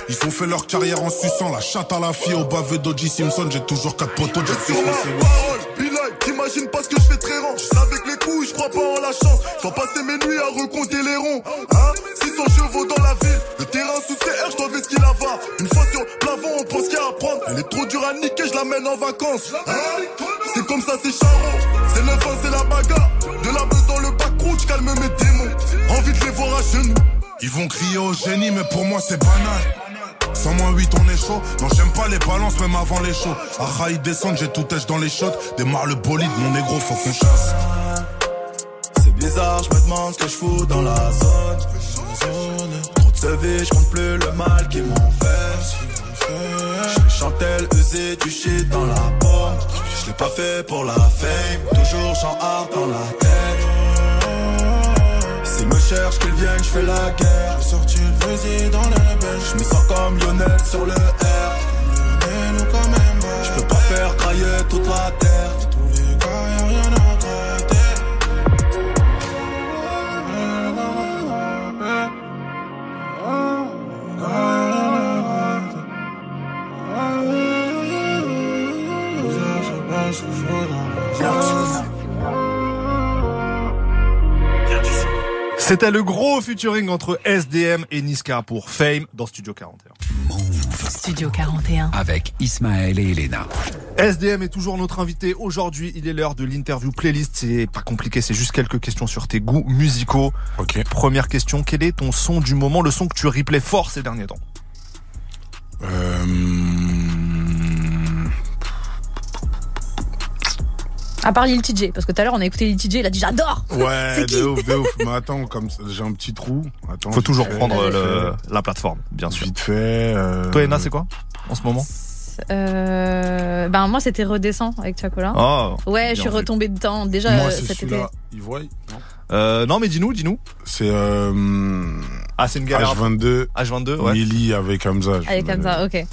Speaker 4: Ils ont fait leur carrière en suçant la chatte à la fille au baveux d'O.J. Simpson. J'ai toujours quatre poteaux
Speaker 7: parole, Bilal, t'imagines pas ce que je fais très rang. Avec les couilles, je crois pas en la chance. Je passer mes nuits à recompter les ronds. Hein? 600 chevaux dans la ville, le terrain sous CR, je dois ce qu'il avare. Une fois sur l'avant, on pense qu'il y a à prendre. Elle est trop dure à niquer, je l'amène en vacances. Hein? C'est comme ça, c'est charron. C'est le vin, c'est la bagarre. De la beuh dans le bac je calme mes démons. Envie de les voir à genoux.
Speaker 4: Ils vont crier au génie, mais pour moi c'est banal. 100 moins 8, on est chaud. Non, j'aime pas les balances, même avant les shows. Ah, ils descendent, j'ai tout têche dans les shots. Démarre le bolide, mon négro, faut qu'on chasse.
Speaker 7: C'est bizarre, je me demande ce que je fous dans la zone. Trop de CV, je compte plus le mal qu'ils m'ont fait. Je Chantel usé, tu shit dans la pomme. Je l'ai pas fait pour la fame, toujours chant hard dans la tête. Cherchent, qu'ils viennent, je fais la guerre.
Speaker 4: J'ai sorti le baiser dans le bench.
Speaker 7: Je me sens comme Lionel sur le R.
Speaker 4: Nous, quand même.
Speaker 7: Je peux pas faire crailler toute la terre.
Speaker 4: Tous les gars, y'a rien à.
Speaker 3: C'était le gros featuring entre SDM et Niska pour Fame dans Studio 41.
Speaker 2: Studio 41.
Speaker 1: Avec Ismaël et Elena.
Speaker 3: SDM est toujours notre invité. Aujourd'hui, il est l'heure de l'interview playlist. C'est pas compliqué, c'est juste quelques questions sur tes goûts musicaux.
Speaker 5: Ok.
Speaker 3: Première question, quel est ton son du moment, le son que tu replay fort ces derniers temps?
Speaker 5: Euh,
Speaker 6: À part Lil TJ, parce que tout à l'heure on a écouté Lil TJ, il a dit j'adore
Speaker 5: Ouais, de ouf, de ouf. Mais attends, comme j'ai un petit trou. Attends,
Speaker 3: Faut toujours
Speaker 5: fait,
Speaker 3: prendre le-
Speaker 5: fait,
Speaker 3: la plateforme, bien sûr.
Speaker 5: Vite fait. euh,
Speaker 3: Toi, Ena, c'est quoi en ce moment
Speaker 6: euh, Ben moi c'était Redescend avec Chacola.
Speaker 3: Oh,
Speaker 6: ouais, je suis retombée dedans déjà
Speaker 5: Moi,
Speaker 6: euh,
Speaker 5: c'est
Speaker 6: cet été.
Speaker 5: celui-là. Ivoire Non.
Speaker 3: Euh, non, mais dis-nous, dis-nous.
Speaker 5: C'est euh,
Speaker 3: Ah, c'est une galère.
Speaker 5: H22.
Speaker 3: H22, ouais.
Speaker 5: Millie avec Hamza.
Speaker 6: Avec ça, ok.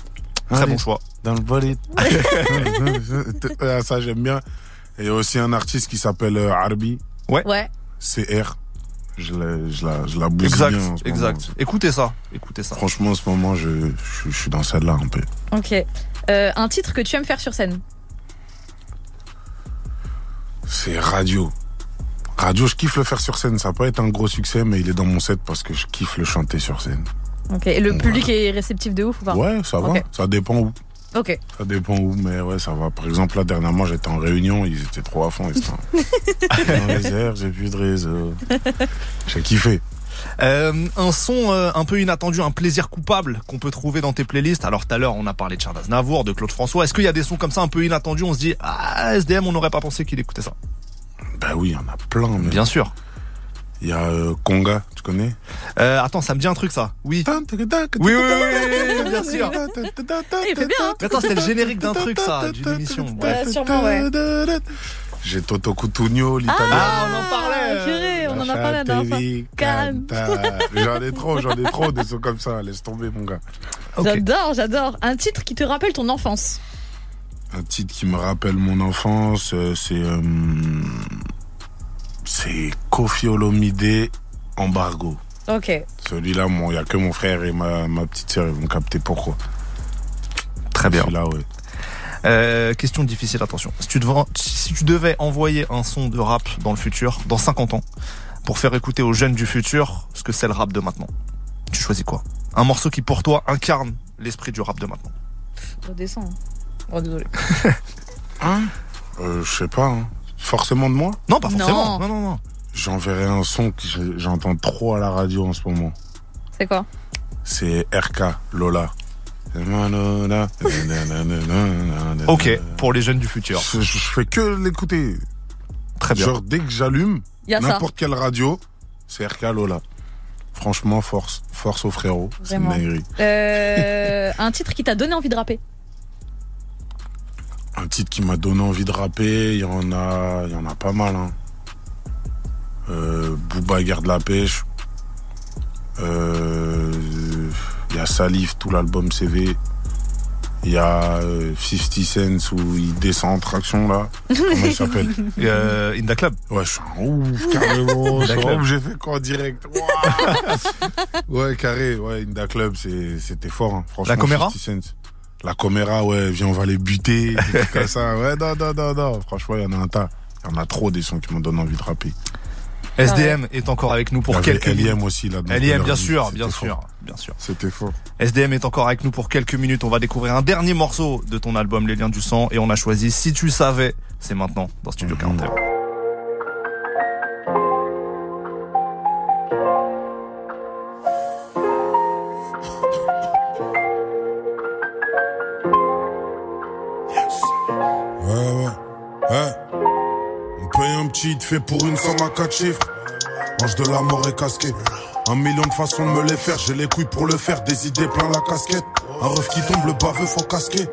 Speaker 3: Très bon choix.
Speaker 5: Dans le bolide. Ah, ça, j'aime bien. Et il y a aussi un artiste qui s'appelle euh, Arbi.
Speaker 6: Ouais.
Speaker 5: CR. Je la, je la, je la bousille
Speaker 3: Exact,
Speaker 5: bien en ce
Speaker 3: exact.
Speaker 5: moment.
Speaker 3: Écoutez ça, écoutez ça.
Speaker 5: Franchement, en ce moment, je, je, je suis dans celle-là un peu.
Speaker 6: Ok. Euh, un titre que tu aimes faire sur scène
Speaker 5: C'est radio. Radio, je kiffe le faire sur scène. Ça va pas être un gros succès, mais il est dans mon set parce que je kiffe le chanter sur scène.
Speaker 6: Ok. Et le
Speaker 5: Ouais.
Speaker 6: public est réceptif de ouf ou pas
Speaker 5: Ouais, ça va. Ça dépend où.
Speaker 6: Ok.
Speaker 5: Ça dépend où, mais ouais, ça va. Par exemple, là, dernièrement, j'étais en réunion, ils étaient trop à fond. Ils étaient dans les airs, j'ai plus de réseau. J'ai kiffé.
Speaker 3: Euh, un son euh, un peu inattendu, un plaisir coupable qu'on peut trouver dans tes playlists. Alors tout à l'heure, on a parlé de Charles Aznavour, de Claude François. Est-ce qu'il y a des sons comme ça un peu inattendus On se dit, ah, SDM, on n'aurait pas pensé qu'il écoutait ça?
Speaker 5: Bah oui, il y en a plein. mais
Speaker 3: Bien sûr.
Speaker 5: Il y a euh, Conga, tu connais?
Speaker 3: Euh, attends, ça me dit un truc ça. Oui. Oui, oui, oui, oui, bien sûr.
Speaker 6: Il fait bien, hein
Speaker 3: Mais attends, c'était le générique d'un truc ça, d'une émission. Bref.
Speaker 6: Ouais, sûrement, ouais.
Speaker 5: J'ai Toto Cutugno, l'italien.
Speaker 3: Ah, on en parlait.
Speaker 6: purée, on en a parlé la dernière.
Speaker 5: J'en ai trop, j'en ai trop des sons comme ça. Laisse tomber, mon gars.
Speaker 6: J'adore, j'adore. Un titre qui te rappelle ton enfance
Speaker 5: Un titre qui me rappelle mon enfance, euh, c'est euh, c'est Kofi Olomide Embargo.
Speaker 6: Ok.
Speaker 5: Celui-là, il n'y a que mon frère et ma, ma petite sœur, ils vont capter pourquoi.
Speaker 3: Très bien.
Speaker 5: Celui-là, ouais.
Speaker 3: Euh, question difficile, attention. Si tu, devais, si tu devais envoyer un son de rap dans le futur, dans 50 ans, pour faire écouter aux jeunes du futur ce que c'est le rap de maintenant, tu choisis quoi? Un morceau qui pour toi incarne l'esprit du rap de maintenant.
Speaker 6: Redescends. Oh, désolé.
Speaker 5: Hein? Euh, Je sais pas. hein. Forcément de moi
Speaker 3: Non, pas forcément. Non, non, non.
Speaker 5: J'enverrai un son que j'entends trop à la radio en ce moment.
Speaker 6: C'est quoi?
Speaker 5: C'est RK, Lola.
Speaker 3: Ok, pour les jeunes du futur.
Speaker 5: Je, je fais que l'écouter.
Speaker 3: Très bien.
Speaker 5: Genre, dès que j'allume, n'importe quelle radio, c'est RK Lola. Franchement, force. Force aux frérots. C'est une
Speaker 6: Vraiment.
Speaker 5: dinguerie.
Speaker 6: Euh, un titre qui t'a donné envie de rapper
Speaker 5: Un titre qui m'a donné envie de rapper, il y en a, il y en a pas mal. Hein. Euh, Booba garde la pêche. Euh, Il y a Salif, tout l'album CV. Il y a euh, 50 Cent où il descend en traction là. Comment il s'appelle?
Speaker 3: Euh, Inda Club.
Speaker 5: Ouais, je suis un ouf, carrément. J'ai fait quoi en direct. Ouais, carré. Ouais, Inda Club, c'était fort. Hein. Franchement,
Speaker 3: La Coméra
Speaker 5: 50 Cent. La Coméra, ouais, viens, on va les buter. comme ça. Ouais, non, non, non, non. Franchement, il y en a un tas. Il y en a trop des sons qui me donnent envie de rapper.
Speaker 3: SDM est encore avec nous pour quelques minutes.
Speaker 5: LIM aussi là.
Speaker 3: LIM, bien sûr, bien
Speaker 5: fort.
Speaker 3: sûr, bien sûr.
Speaker 5: C'était fort.
Speaker 3: SDM est encore avec nous pour quelques minutes. On va découvrir un dernier morceau de ton album Les Liens du Sang et on a choisi Si tu savais, c'est maintenant dans Studio 41.
Speaker 4: Fait pour une somme à quatre chiffres. Mange de la mort et casqué. Un million de façons de me les faire, j'ai les couilles pour le faire, des idées plein la casquette. Un ref qui tombe, le baveux faut casquer.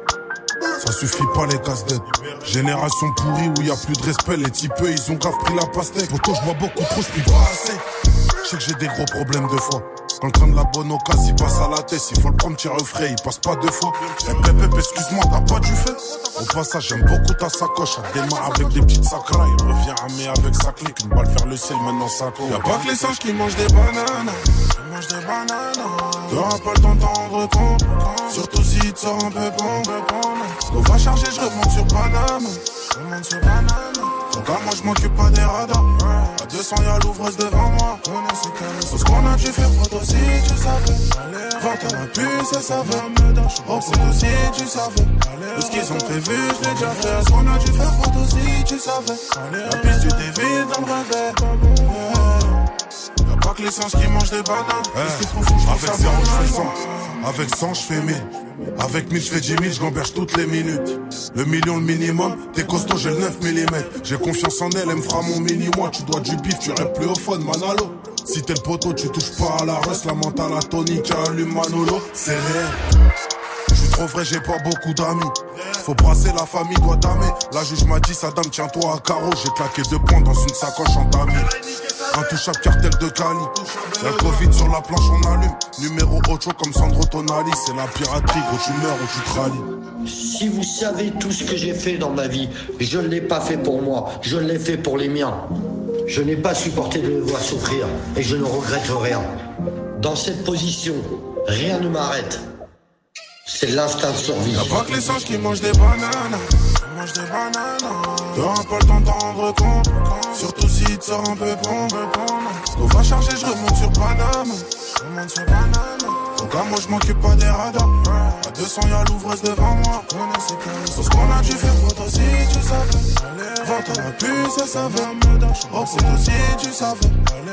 Speaker 4: Ça suffit pas les casse-têtes. Génération pourrie où y a plus de respect, les types ils ont grave pris la pastèque. Pourtant je bois beaucoup trop, je pas assez. Je sais que j'ai des gros problèmes de foi. Quand le train de la bonne occasion, il passe à la tête, il faut le prendre tir au frais, il passe pas deux fois. Eh pépé, excuse-moi, t'as pas du fait Au passage, j'aime beaucoup ta sacoche, elle démarre avec des petites sacras, il revient armé avec sa clique, une balle vers le ciel, maintenant ça court. Y'a pas que les singes qui mangent des bananes, qui mangent des bananes. T'auras pas le temps de t'en rendre compte, surtout si tu sors un peu bon. On va charger, je remonte sur Paname. je monte sur banane. Regarde, moi je m'occupe pas des radars. À 200 y'a l'ouvreuse devant moi. Tout ce qu'on a dû faire pour si tu savais. 20 ans à plus, ça savait. Oh, pour si tu savais. Tout ce qu'ils ont prévu, je l'ai déjà fait. Ce qu'on a dû faire pour si tu savais. La piste, tu t'évites dans le pas que les singes qui mangent des bananes. Avec 0, je fais 100. Avec 100, je fais 1000. Avec 1000, je fais 10 000, je gamberge toutes les minutes. Le million, le minimum, t'es costaud, j'ai le 9 mm. J'ai confiance en elle, elle me fera mon mini-moi. Tu dois du bif, tu rêves plus au fun, manalo. Si t'es le poteau, tu touches pas à la reste, la mentale, la tonique, allume Manolo, c'est réel. Je suis trop vrai, j'ai pas beaucoup d'amis. Faut brasser la famille, doit damer. La juge m'a dit, Saddam, tiens-toi à carreau. J'ai claqué deux points dans une sacoche en tamis. Intouchable cartel de Cali. Y'a le Covid sur la planche, on allume. Numéro 8 comme Sandro Tonali. C'est la piraterie, gros, tu meurs ou tu te
Speaker 9: Si vous savez tout ce que j'ai fait dans ma vie, je ne l'ai pas fait pour moi, je l'ai fait pour les miens. Je n'ai pas supporté de les voir souffrir et je ne regrette rien. Dans cette position, rien ne m'arrête. C'est l'instinct de survie.
Speaker 4: Y'a pas que les singes qui mangent des bananes. Ils mangent des bananes. T'auras pas le temps d'en rendre compte. Surtout si tu sors un peu bon. On va charger, je remonte sur Paname. Je remonte sur Paname. Donc moi je m'occupe pas des radars. À 200 y'a l'ouvreuse devant moi. Tout ce qu'on a dû faire pour toi aussi tu savais. 20 ans à plus ça savait. Oh c'est aussi tu savais.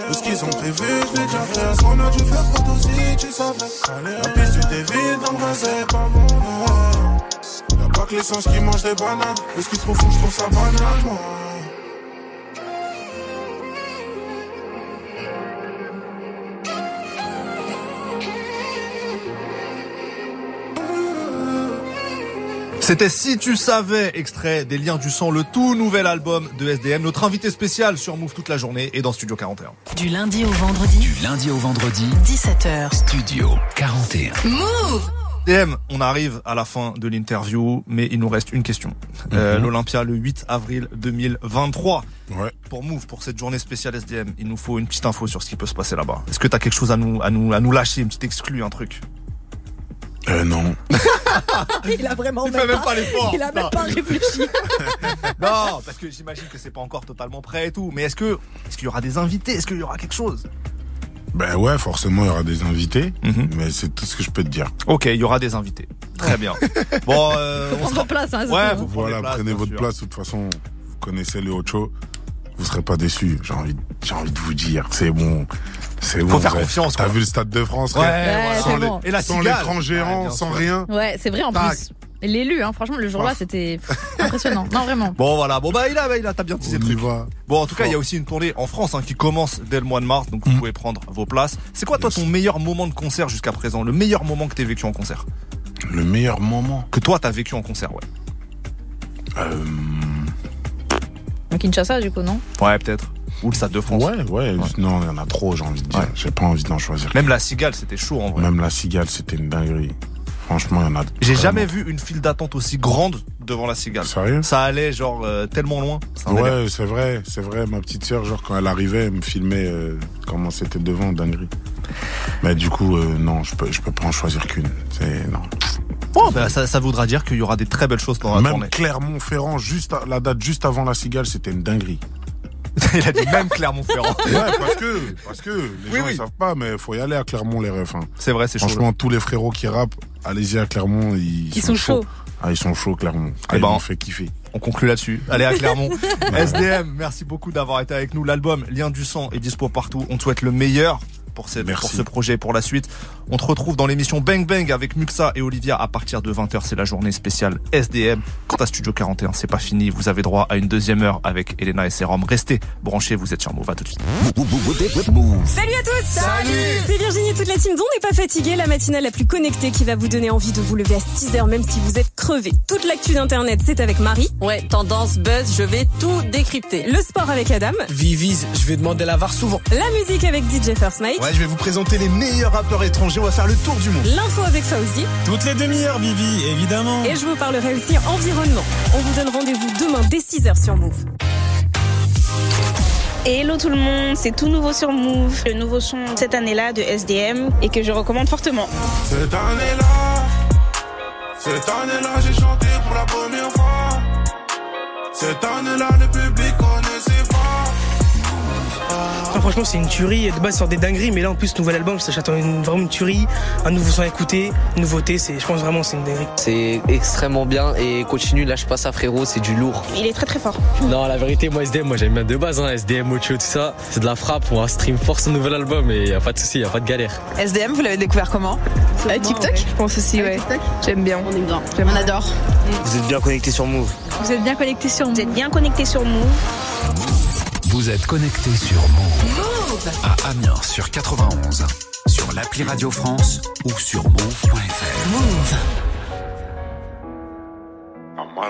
Speaker 4: Tout ce qu'ils ont prévu je l'ai déjà fait. Ce qu'on a dû faire pour toi aussi tu savais. La piste tu t'évites c'est pas bon. Pas que les singes qui mangent des bananes. Est-ce qu'ils trouvent fou je trouve ça banal
Speaker 3: C'était Si tu savais, extrait des liens du sang, le tout nouvel album de SDM. Notre invité spécial sur Move toute la journée et dans Studio 41.
Speaker 2: Du lundi au vendredi.
Speaker 1: Du lundi au vendredi.
Speaker 2: 17h.
Speaker 1: Studio 41.
Speaker 2: Move
Speaker 3: SDM, on arrive à la fin de l'interview, mais il nous reste une question. Euh,
Speaker 5: Mhm.
Speaker 3: L'Olympia le 8 avril 2023.
Speaker 5: Ouais.
Speaker 3: Pour Move, pour cette journée spéciale SDM, il nous faut une petite info sur ce qui peut se passer là-bas. Est-ce que t'as quelque chose à nous, à nous, à nous lâcher, une petite exclue, un truc?
Speaker 5: Euh, non.
Speaker 6: Il a vraiment
Speaker 3: Il fait même pas l'effort.
Speaker 6: Il a même
Speaker 3: Non.
Speaker 6: pas réfléchi.
Speaker 3: Non, parce que j'imagine que c'est pas encore totalement prêt et tout. Mais est-ce que, est-ce qu'il y aura des invités? Est-ce qu'il y aura quelque chose?
Speaker 5: Ben ouais, forcément, il y aura des invités.
Speaker 3: Mhm.
Speaker 5: Mais c'est tout ce que je peux te dire.
Speaker 3: Ok, il y aura des invités. Très bien. Bon, euh,
Speaker 6: Faut
Speaker 3: on
Speaker 6: prendre places, hein,
Speaker 3: Ouais, faut
Speaker 6: hein.
Speaker 5: Voilà, prenez votre
Speaker 3: sûr.
Speaker 5: place. De toute façon, vous connaissez le Ocho. Vous serez pas déçus. J'ai envie, j'ai envie de vous dire, c'est bon. C'est bon.
Speaker 3: faire
Speaker 5: vous avez-
Speaker 3: confiance,
Speaker 5: T'as vu le Stade de France
Speaker 3: Ouais, voilà.
Speaker 5: Sans
Speaker 6: c'est
Speaker 5: les-
Speaker 6: bon.
Speaker 3: Et la
Speaker 5: sans l'écran
Speaker 3: Ouais,
Speaker 5: géant,
Speaker 3: bien
Speaker 5: sans rien.
Speaker 6: Ouais, c'est vrai en
Speaker 5: Tac.
Speaker 6: plus. L'élu, hein, franchement, le jour-là,
Speaker 5: Ah.
Speaker 6: c'était impressionnant. Non, vraiment.
Speaker 3: Bon voilà, bon bah il a, il a, t'as bien teasé
Speaker 5: On
Speaker 3: le
Speaker 5: y
Speaker 3: truc.
Speaker 5: va.
Speaker 3: Bon en tout cas, il y a aussi une tournée en France hein, qui commence dès le mois de mars, donc vous
Speaker 5: Mm.
Speaker 3: pouvez prendre vos places. C'est quoi toi ton meilleur moment de concert jusqu'à présent? Le meilleur moment que t'aies vécu en concert?
Speaker 5: Le meilleur moment.
Speaker 3: Que toi t'as vécu en concert, ouais.
Speaker 5: Euh,
Speaker 6: Donc Kinshasa, du coup, non?
Speaker 3: Ouais, peut-être. Ou le Stade de France.
Speaker 5: ouais, ouais, Non, il y en a trop, j'ai envie de dire.
Speaker 3: Ouais.
Speaker 5: J'ai pas envie d'en choisir.
Speaker 3: Même la cigale, c'était chaud en vrai.
Speaker 5: Même la cigale, c'était une dinguerie. Franchement, il y en a.
Speaker 3: J'ai jamais vu une file d'attente aussi grande devant la cigale.
Speaker 5: Sérieux
Speaker 3: Ça allait genre euh, tellement loin.
Speaker 5: Ouais, c'est vrai, c'est vrai. Ma petite sœur, genre, quand elle arrivait, elle me filmait euh, comment c'était devant, dinguerie. Mais du coup, euh, non, je peux, je peux pas en choisir qu'une. C'est non.
Speaker 3: Bon, bah, ça, ça voudra dire qu'il y aura des très belles choses pendant la
Speaker 5: Même. Clermont-Ferrand, juste à- la date juste avant la cigale, c'était une dinguerie.
Speaker 3: il a dit même Clermont-Ferrand.
Speaker 5: Ouais, parce que, parce que les
Speaker 3: Oui,
Speaker 5: gens
Speaker 3: oui.
Speaker 5: ils savent pas, mais faut y aller à Clermont les refs. hein.
Speaker 3: C'est vrai, c'est chaud.
Speaker 5: Franchement, tous les frérots qui rappent, allez-y à Clermont, ils,
Speaker 6: Ils sont chauds.
Speaker 5: Ah, ils sont chauds, Clermont. Ah,
Speaker 3: Eh
Speaker 5: ils
Speaker 3: ben,
Speaker 5: m'ont fait kiffer.
Speaker 3: On conclut là-dessus. Allez à Clermont. SDM, merci beaucoup d'avoir été avec nous. L'album Lien du sang est dispo partout. On te souhaite le meilleur pour, pour ce projet et pour la suite. On te retrouve dans l'émission Bang Bang avec Muxa et Olivia à partir de 20h. C'est la journée spéciale SDM. Quant à Studio 41, c'est pas fini. Vous avez droit à une deuxième heure avec Elena et Serum. Restez branchés, vous êtes sur Move. À tout de suite.
Speaker 10: Salut à tous Salut C'est Virginie et toute la team dont n'est pas fatiguée, la matinale la plus connectée qui va vous donner envie de vous lever à 6h même si vous êtes crevé. Toute l'actu d'internet, c'est avec Marie.
Speaker 11: Ouais, tendance, buzz, je vais tout décrypter.
Speaker 10: Le sport avec Adam.
Speaker 12: Vivis, je vais demander la VAR souvent.
Speaker 10: La musique avec DJ First Mike.
Speaker 12: Ouais, je vais vous présenter les meilleurs rappeurs étrangers, on va faire le tour du monde.
Speaker 10: L'info avec Fauzi.
Speaker 12: Toutes les demi-heures, Vivi, évidemment.
Speaker 10: Et je vous parlerai aussi environnement. On vous donne rendez-vous demain dès 6h sur Move.
Speaker 13: Hello tout le monde, c'est tout nouveau sur Move, le nouveau son cette année-là de SDM et que je recommande fortement.
Speaker 4: Cette année-là, cette année-là, j'ai chanté pour la première fois.
Speaker 14: Cette année-là, le public
Speaker 13: franchement, c'est une tuerie. De base, sur des dingueries, mais là, en plus, nouvel album, ça j'attends une, vraiment une tuerie, un nouveau son à écouter, une nouveauté. C'est, je pense vraiment, c'est une dinguerie.
Speaker 15: C'est extrêmement bien et continue, lâche pas ça, frérot, c'est du lourd.
Speaker 16: Il est très très fort.
Speaker 15: Non, la vérité, moi, SDM, moi, j'aime bien de base, hein, SDM, Ocho, tout ça. C'est de la frappe. On va stream force son nouvel album et y a pas de souci, y a pas de galère.
Speaker 17: SDM, vous l'avez découvert comment?
Speaker 18: Avec TikTok?
Speaker 17: Je pense aussi, ouais. J'aime bien.
Speaker 18: On aime bien.
Speaker 17: On adore.
Speaker 15: Vous êtes bien connecté sur Move.
Speaker 16: Vous êtes bien connecté sur Vous êtes bien connecté sur Move.
Speaker 1: Vous êtes connecté sur Move à Amiens sur 91, sur l'appli Radio France ou sur move.fr.
Speaker 2: Move.
Speaker 14: Crois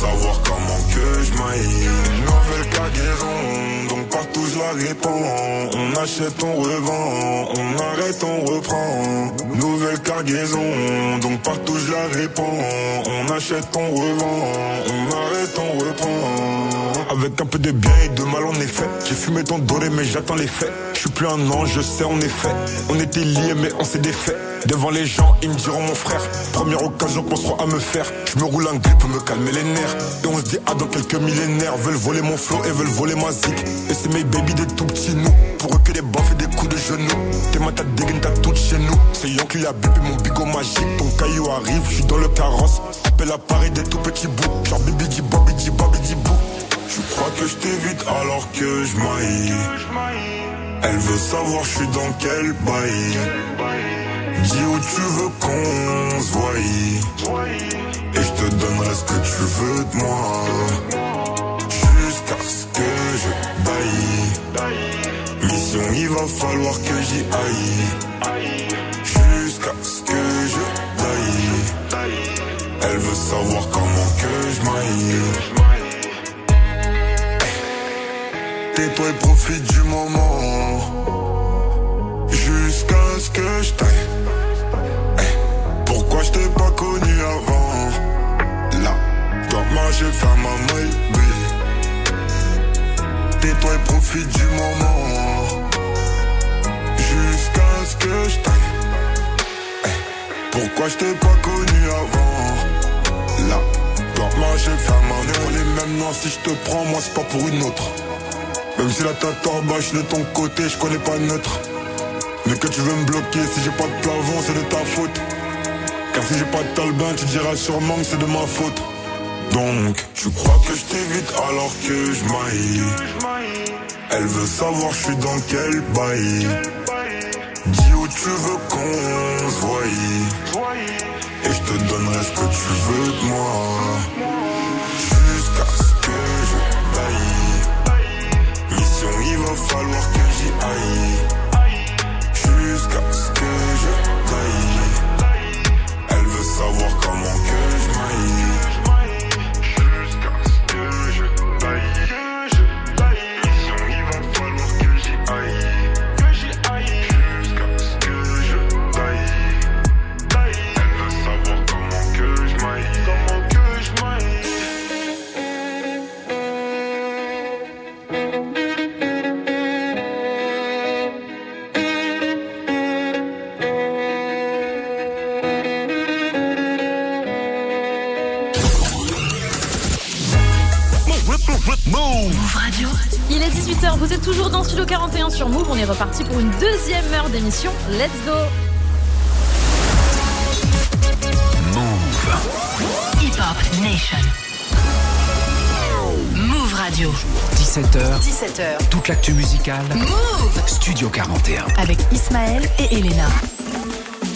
Speaker 14: Savoir comment que je maille. Nouvelle cargaison, donc partout je la répands. On achète, on revend, on arrête, on reprend. Nouvelle cargaison, donc partout je la répands. On achète, on revend, on arrête, on reprend. Avec un peu de bien et de mal en effet. J'ai fumé ton doré mais j'attends les faits. Suis plus un ange, je sais en effet. On était liés mais on s'est défait. Devant les gens, ils me diront mon frère. Première occasion qu'on sera à me faire. Je me roule un grip pour me calmer les nerfs. Et on se dit, ah, dans quelques millénaires, veulent voler mon flow et veulent voler ma zik. Et c'est mes baby des tout petits nous. Pour eux que des baffes et des coups de genoux. T'es ma tête dégaine, t'as tout chez nous. C'est Yon qui a bipé mon bigot magique. Ton caillou arrive, je suis dans le carrosse. Appelle à Paris des tout petits bouts. Genre bibi di bobi di bobi di bou. Je crois que je t'évite alors que je maille. Elle veut savoir je suis dans quel bail. Dis où tu veux qu'on se voie. Et je te donnerai ce que tu veux de moi. Jusqu'à ce que je baille. Mission, il va falloir que j'y aille. Jusqu'à ce que je taille. Elle veut savoir comment que je maille. Tais-toi et profite du moment. Jusqu'à ce que je taille. Pourquoi je t'ai pas connu avant? Là, dans ma j'ai fait ma maille, Tais-toi et profite du moment. Jusqu'à ce que je taille. Pourquoi je t'ai pas connu avant? Là, dans ma j'ai fait ma maille On les mêmes noms si je te prends, moi c'est pas pour une autre Même si la bas, je de ton côté, je connais pas neutre mais que tu veux me bloquer, si j'ai pas de plafond, c'est de ta faute. Car si j'ai pas de talbin, tu diras sûrement que c'est de ma faute. Donc, tu crois que je t'évite alors que je maille. Elle veut savoir je suis dans quel bail. Dis où tu veux qu'on se voie. Et je te donnerai ce que tu veux de moi. Jusqu'à il va falloir que j'y aille. Jusqu'à ce que je taille. Elle veut savoir comment
Speaker 6: Studio 41 sur Move. On est reparti pour une deuxième heure d'émission. Let's go
Speaker 1: Move.
Speaker 2: Hip Hop Nation. Move Radio.
Speaker 1: 17h.
Speaker 2: 17h.
Speaker 1: Toute l'actu musicale.
Speaker 2: Move
Speaker 1: Studio 41.
Speaker 2: avec Ismaël et Elena.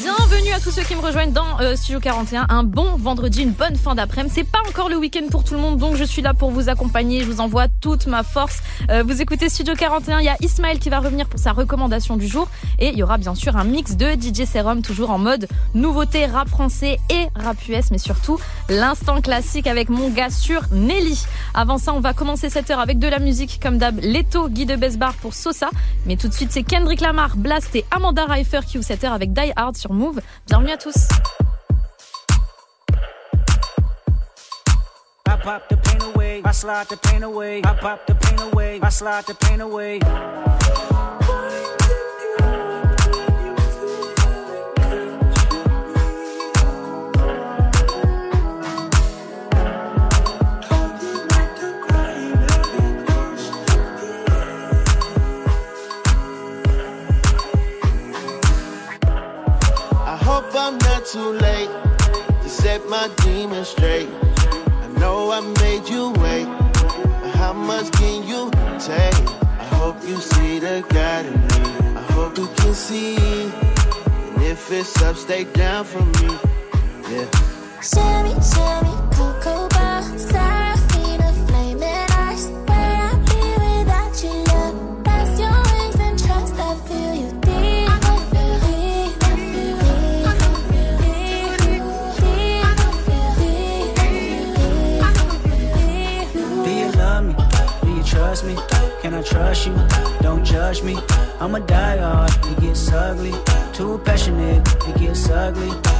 Speaker 6: Bienvenue à tous ceux qui me rejoignent dans euh, Studio 41. Un bon vendredi, une bonne fin d'après-midi. C'est encore le week-end pour tout le monde, donc je suis là pour vous accompagner. Je vous envoie toute ma force. Euh, vous écoutez Studio 41. Il y a Ismaël qui va revenir pour sa recommandation du jour. Et il y aura bien sûr un mix de DJ Serum, toujours en mode nouveauté rap français et rap US, mais surtout l'instant classique avec mon gars sur Nelly. Avant ça, on va commencer cette heure avec de la musique, comme d'hab, Leto, Guy de Besbar pour Sosa. Mais tout de suite, c'est Kendrick Lamar, Blast et Amanda Reifer qui ouvrent cette heure avec Die Hard sur Move. Bienvenue à tous.
Speaker 19: Pop the pain away, I slide the pain away, I pop the pain away, I slide the pain away.
Speaker 20: I hope I'm not too late to set my demons straight. I made you wait, how much can you take? I hope you see the God in me. I hope you can see. And if it's up, stay down for me. Yeah.
Speaker 21: Shimmy, shimmy, cocoa bar,
Speaker 19: I trust you? Don't judge me. I'm a die hard, it gets ugly. Too passionate, it gets ugly.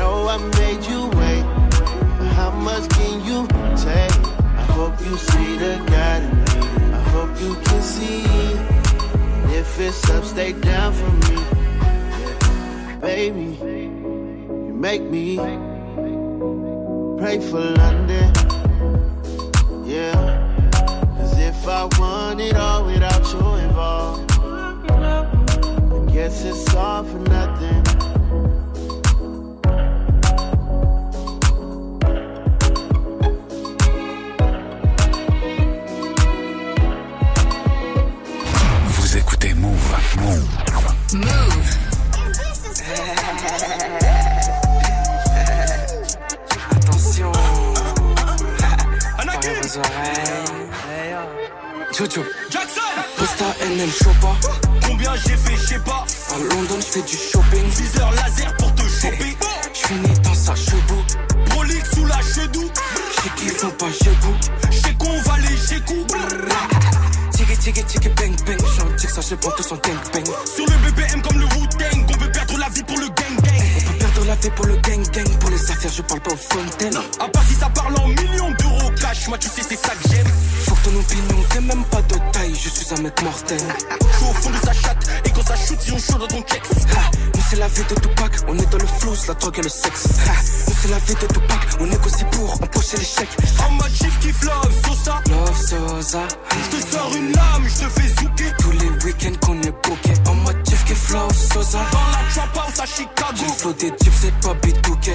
Speaker 20: Know I made you wait, how much can you take? I hope you see the God in me. I hope you can see. And if it's up, stay down for me. Baby, you make me pray for London. Yeah. Cause if I want it all without you involved, I guess it's all for nothing.
Speaker 1: Move.
Speaker 22: Attention. Parlez vos oreilles. Jojo.
Speaker 23: Jackson
Speaker 22: Posta NM Chopa.
Speaker 23: Combien j'ai fait, je sais pas.
Speaker 22: À London, je fais du shopping.
Speaker 23: Viseur laser pour te choper.
Speaker 22: Je suis né dans sa chevaux.
Speaker 23: Brolique sous la chedou.
Speaker 22: J'sais qu'ils font pas jebou.
Speaker 23: J'sais qu'on va les gécou.
Speaker 22: Tiggy tiggy tiggy bang bang. J'en tire ça, je prends tous en gang bang.
Speaker 23: Sur le BPM comme le Wu-Tang. On peut perdre la vie pour le gang gang.
Speaker 22: On peut perdre la vie pour le gang gang. Pour les affaires, je parle pas aux fontaines.
Speaker 23: À part si ça parle en millions d'euros cash.
Speaker 24: moi tu sais c'est ça que j'aime.
Speaker 23: Faut que ton opinion t'es même pas de taille, je suis un mec mortel.
Speaker 24: Je suis au fond de sa chatte, et quand ça shoot, ils ont chaud dans ton kex.
Speaker 23: Nous c'est la vie de Tupac, on est dans le flou, la drogue et le sexe. Nous c'est la vie de Tupac, on négocie pour empocher les chèques.
Speaker 24: En mode chief kiff love,
Speaker 23: Des types, c'est pas bitouké.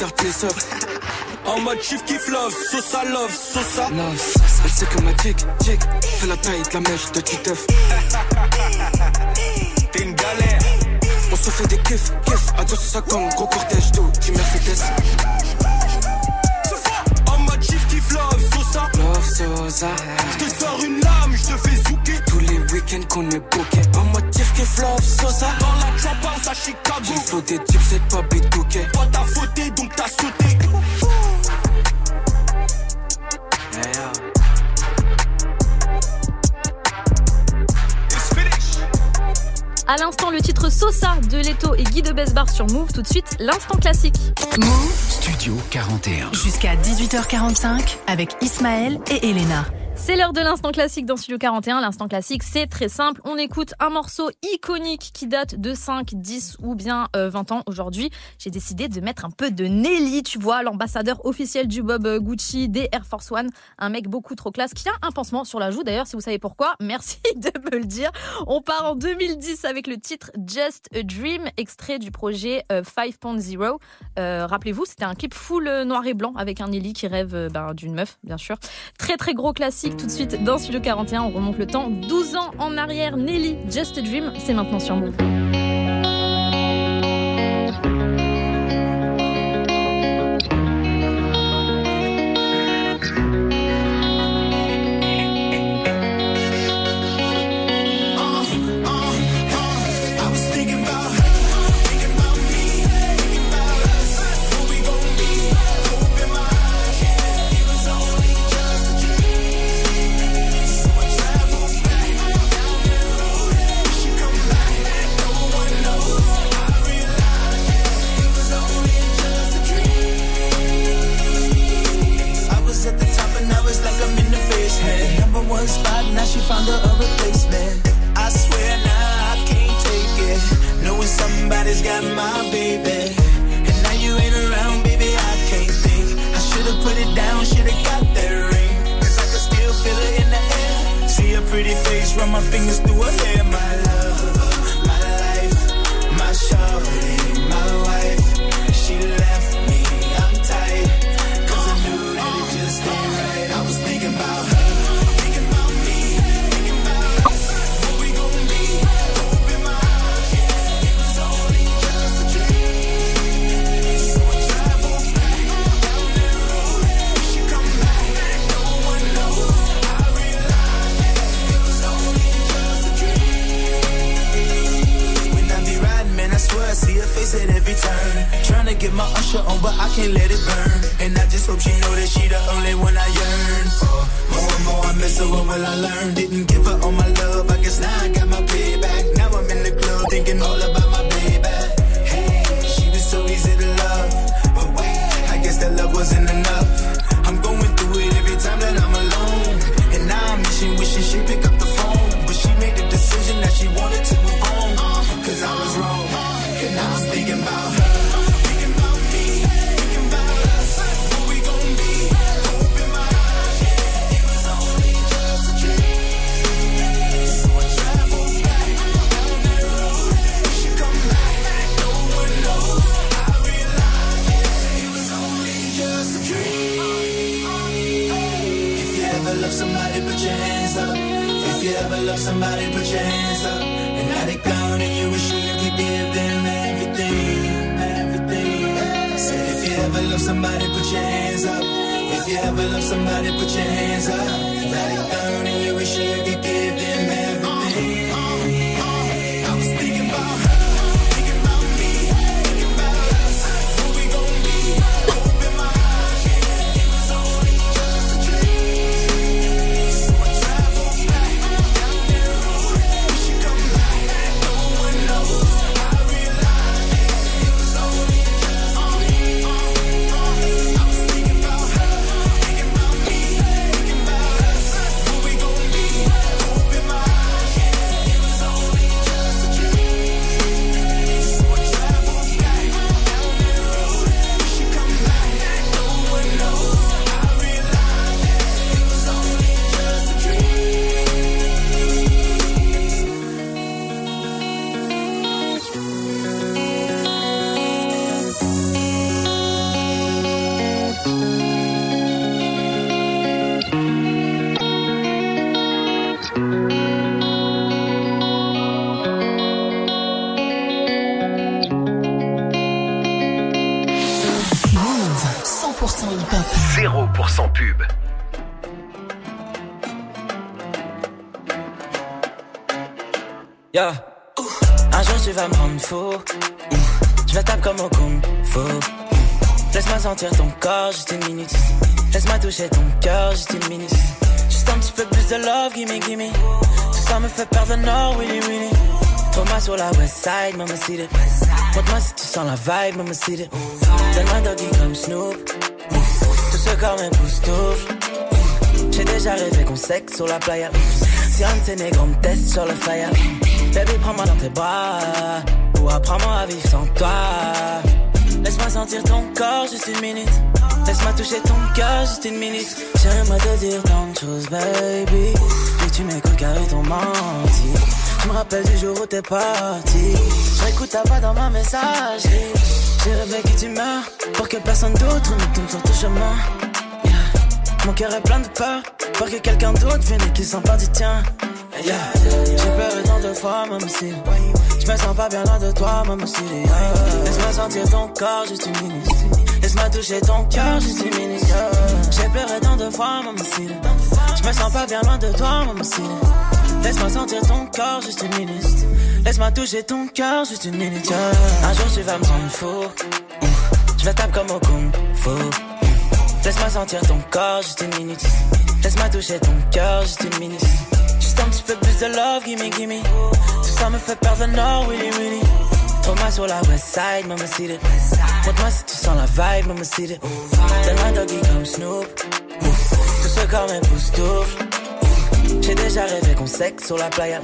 Speaker 24: Les
Speaker 23: œuvres.
Speaker 24: En mode chief kiff love, Sosa love, Sosa.
Speaker 23: Love Sosa. Elle sait que ma chick, chick, fait la taille de la mèche de Titeuf.
Speaker 24: T'es une galère.
Speaker 23: On se fait des kiffs, kiffs, sa gang, gros cortège d'eau, tu Mercedes.
Speaker 24: Love, Sosa.
Speaker 23: Love Sosa.
Speaker 24: Je te sors une lame, je te fais zouker.
Speaker 23: Tous les week-ends qu'on est booké. En chief kiff love Sosa.
Speaker 24: Dans la trap house à Chicago.
Speaker 23: J'ai flot des types, c'est pas bitouké.
Speaker 24: Toi t'as fauté, donc t'as sauté.
Speaker 6: À l'instant, le titre Sosa de Leto et Guy de Besbar sur Move. Tout de suite, l'instant classique.
Speaker 2: Move
Speaker 1: Studio 41.
Speaker 2: jusqu'à 18h45 avec Ismaël et Elena.
Speaker 6: C'est l'heure de l'instant classique dans Studio 41. L'instant classique, c'est très simple. On écoute un morceau iconique qui date de 5, 10 ou bien euh, 20 ans. Aujourd'hui, j'ai décidé de mettre un peu de Nelly, tu vois, l'ambassadeur officiel du Bob euh, Gucci des Air Force One. Un mec beaucoup trop classe qui a un pansement sur la joue. D'ailleurs, si vous savez pourquoi, merci de me le dire. On part en 2010 avec le titre Just a Dream, extrait du projet euh, 5.0. Euh, Rappelez-vous, c'était un clip full euh, noir et blanc avec un Nelly qui rêve euh, ben, d'une meuf, bien sûr. Très très gros classique tout de suite dans Studio 41. On remonte le temps 12 ans en arrière. Nelly, Just a Dream, c'est maintenant sur Move.
Speaker 25: One spot, now she found her a replacement. I swear now I can't take it. Knowing somebody's got my baby. And now you ain't around, baby, I can't think. I should've put it down, should've got that ring. Cause I can still feel it in the air. See her pretty face, run my fingers
Speaker 26: Laisse-moi sentir ton corps juste une minute. Laisse-moi toucher ton cœur juste une minute. Juste un petit peu plus de love, gimme, gimme. Tout ça me fait perdre le nord, willy, willy. Trouve-moi sur la west side, mama city. Montre-moi si tu sens la vibe, mama city. Donne-moi doggy comme Snoop. Tout ce corps m'époustoufle. J'ai déjà rêvé qu'on sexe sur la playa. Si un de ces me teste sur le fire. Baby, prends-moi dans tes bras. Ou apprends-moi à vivre sans toi. Laisse-moi sentir ton corps juste une minute. Laisse-moi toucher ton cœur juste une minute. J'aimerais te dire tant de choses, baby. Mais tu m'écoutes car ils t'ont menti. Je me rappelle du jour où t'es parti. J'écoute ta voix dans ma messagerie. J'ai rêvé que tu meurs pour que personne d'autre ne tombe sur ton chemin. Yeah. Mon cœur est plein de peur pour que quelqu'un d'autre vienne et qu'il s'empare du tien. J'ai peur tant de fois, même si je me sens pas bien loin de toi, même si. Laisse-moi sentir ton corps juste une minute. Laisse-moi toucher ton cœur juste une minute. J'ai pleuré tant de fois, même si je me sens pas bien loin de toi, même si Laisse-moi sentir ton corps juste une minute. Laisse-moi toucher ton cœur juste une minute. Un jour tu vas me rendre fou. Je vais tape comme au kung fu. Laisse-moi sentir ton corps juste une minute. Laisse-moi toucher ton cœur juste une minute. Juste un petit plus de love, gimme, gimme. Tout ça me fait perdre le nord, willy, willy. Trouve-moi sur la west side, mama city. Montre-moi si tu sens la vibe, mama city. Donne-moi doggy comme Snoop. Tout ce corps m'époustoufle. J'ai déjà rêvé qu'on sexe sur la playa.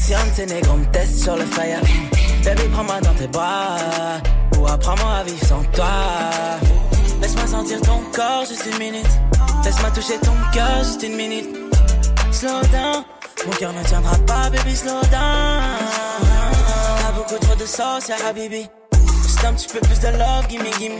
Speaker 26: Si un de ces me teste sur le fire. Baby, prends-moi dans tes bras. Ou apprends-moi à vivre sans toi. Laisse-moi sentir ton corps juste une minute. Laisse-moi toucher ton cœur juste une minute. Slow down, mon cœur ne tiendra pas, baby, slow down. T'as beaucoup trop de sauce, ya habibi. Juste un petit peu plus de love, gimme, gimme.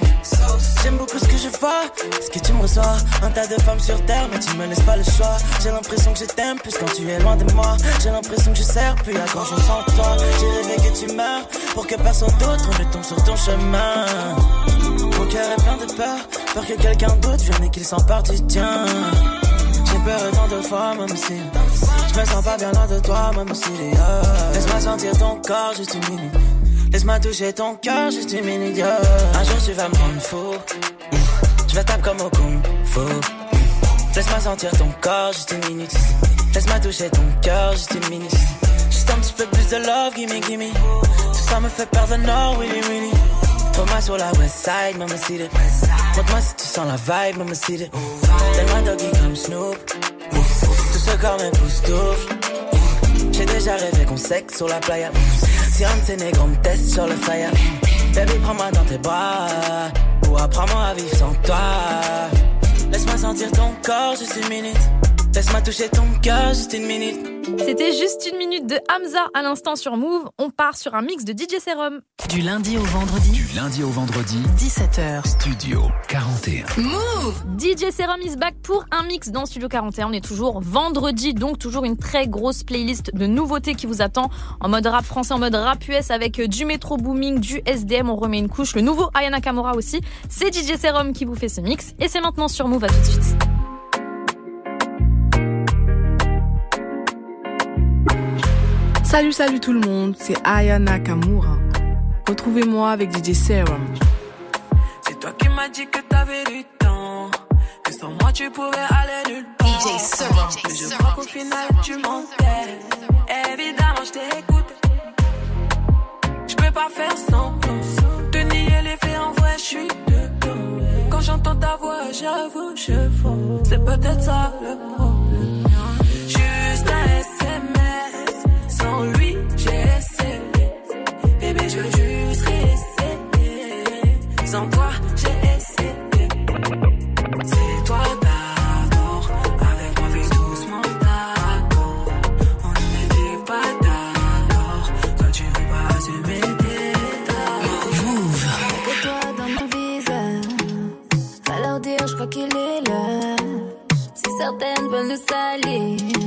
Speaker 26: J'aime beaucoup ce que je vois, ce que tu me reçois. Un tas de femmes sur terre, mais tu me laisses pas le choix. J'ai l'impression que je t'aime plus quand tu es loin de moi. J'ai l'impression que je sers plus à chose sans toi. J'ai rêvé que tu meurs pour que personne d'autre ne tombe sur ton chemin. Mon cœur est plein de peur, peur que quelqu'un d'autre vienne et qu'il s'empare du tien. J'ai peur tant de fois, même si je me sens pas bien loin de toi, même si. Laisse-moi sentir ton corps juste une minute. Laisse-moi toucher ton cœur juste une minute. Un jour tu vas me rendre fou. Je vais tape comme au kung fu. Laisse-moi sentir ton corps juste une minute. Laisse-moi toucher ton cœur juste une minute. Juste un petit peu plus de love, gimme, gimme. Tout ça me fait perdre le nord, willy, willy. Trouve-moi sur la west side, mama city. Montre-moi si tu sens la vibe, mama city. Donne-moi doggy comme Snoop. Tout ce corps m'époustoufle. J'ai déjà rêvé qu'on sexe sur la playa. Si un de ces négros me teste sur le fire. Baby, prends-moi dans tes bras. Ou apprends-moi à vivre sans toi. Laisse-moi sentir ton corps juste une minute. Laisse-moi toucher ton cœur juste une minute.
Speaker 6: C'était juste une minute de Hamza à l'instant sur Move. On part sur un mix de DJ Serum.
Speaker 2: Du lundi au vendredi.
Speaker 1: Du lundi au vendredi.
Speaker 2: 17h.
Speaker 1: Studio 41.
Speaker 6: Move DJ Serum is back pour un mix dans Studio 41. On est toujours vendredi, donc toujours une très grosse playlist de nouveautés qui vous attend en mode rap français, en mode rap US avec du métro booming, du SDM. On remet une couche. Le nouveau Ayana Kamura aussi. C'est DJ Serum qui vous fait ce mix. Et c'est maintenant sur Move. À tout de suite.
Speaker 27: Salut, salut tout le monde, c'est Aya Nakamura. Retrouvez-moi avec DJ Serum.
Speaker 28: C'est toi qui m'as dit que t'avais du temps. Que sans moi tu pouvais aller nulle part.
Speaker 2: DJ Serum.
Speaker 28: Mais je crois qu'au final tu mentais. Évidemment, je t'écoute. Je peux pas faire semblant. De nier les faits en vrai, je suis dedans. Quand j'entends ta voix, j'avoue, je faux. C'est peut-être ça le problème. Juste un SMS. Sans lui, j'ai essayé. Bébé, je veux juste. Sans toi, j'ai essayé. C'est toi d'abord. Avec moi, fais doucement d'accord. On n'était pas d'accord. Toi, tu veux pas assumer tes torts.
Speaker 21: Que toi dans mon visage. Va leur dire, je crois qu'il est là. Si certaines veulent le salir,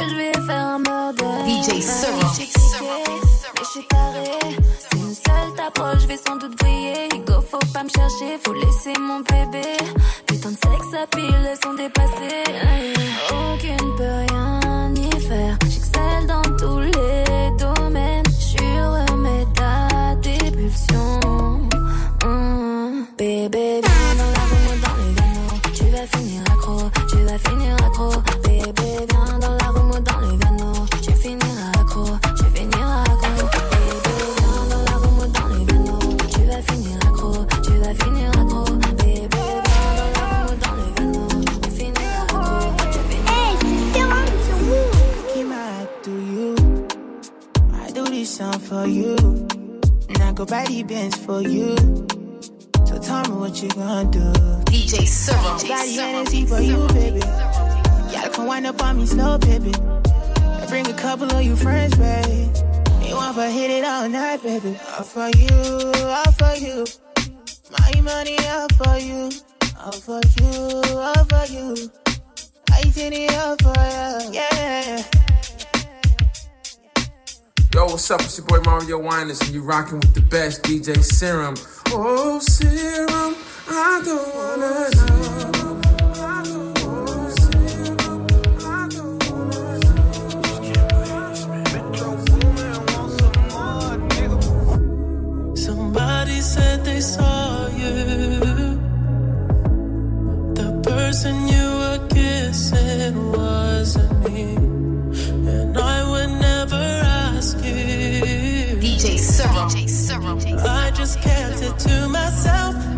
Speaker 21: que je vais faire un murder.
Speaker 2: DJ
Speaker 21: mais je suis taré. Si une seule t'approche, je vais sans doute briller. Hugo, faut pas me chercher, faut laisser mon bébé. Putain de sexe à pile, elles sont dépassées. Aucune peut rien y faire. J'excelle dans tous les domaines. Je suis remède à pulsions. Hum. Bébé,
Speaker 28: for you. And I go buy the bands for you. So tell me what you gonna do.
Speaker 2: DJ Serum.
Speaker 28: Got the energy for you, baby. Y'all come wind up on me slow, baby. I bring a couple of your friends, babe. You want to hit it all night, baby. All for you, all for you. My money, all for you. All for you, all for you. I did it all for you, yeah.
Speaker 29: Yo, what's up? It's your boy Mario Winans, and you're rocking with the best DJ Serum. Oh, Serum, I don't wanna know.
Speaker 28: Somebody said they saw you. The person you were kissing wasn't me. And I would I just kept it to myself.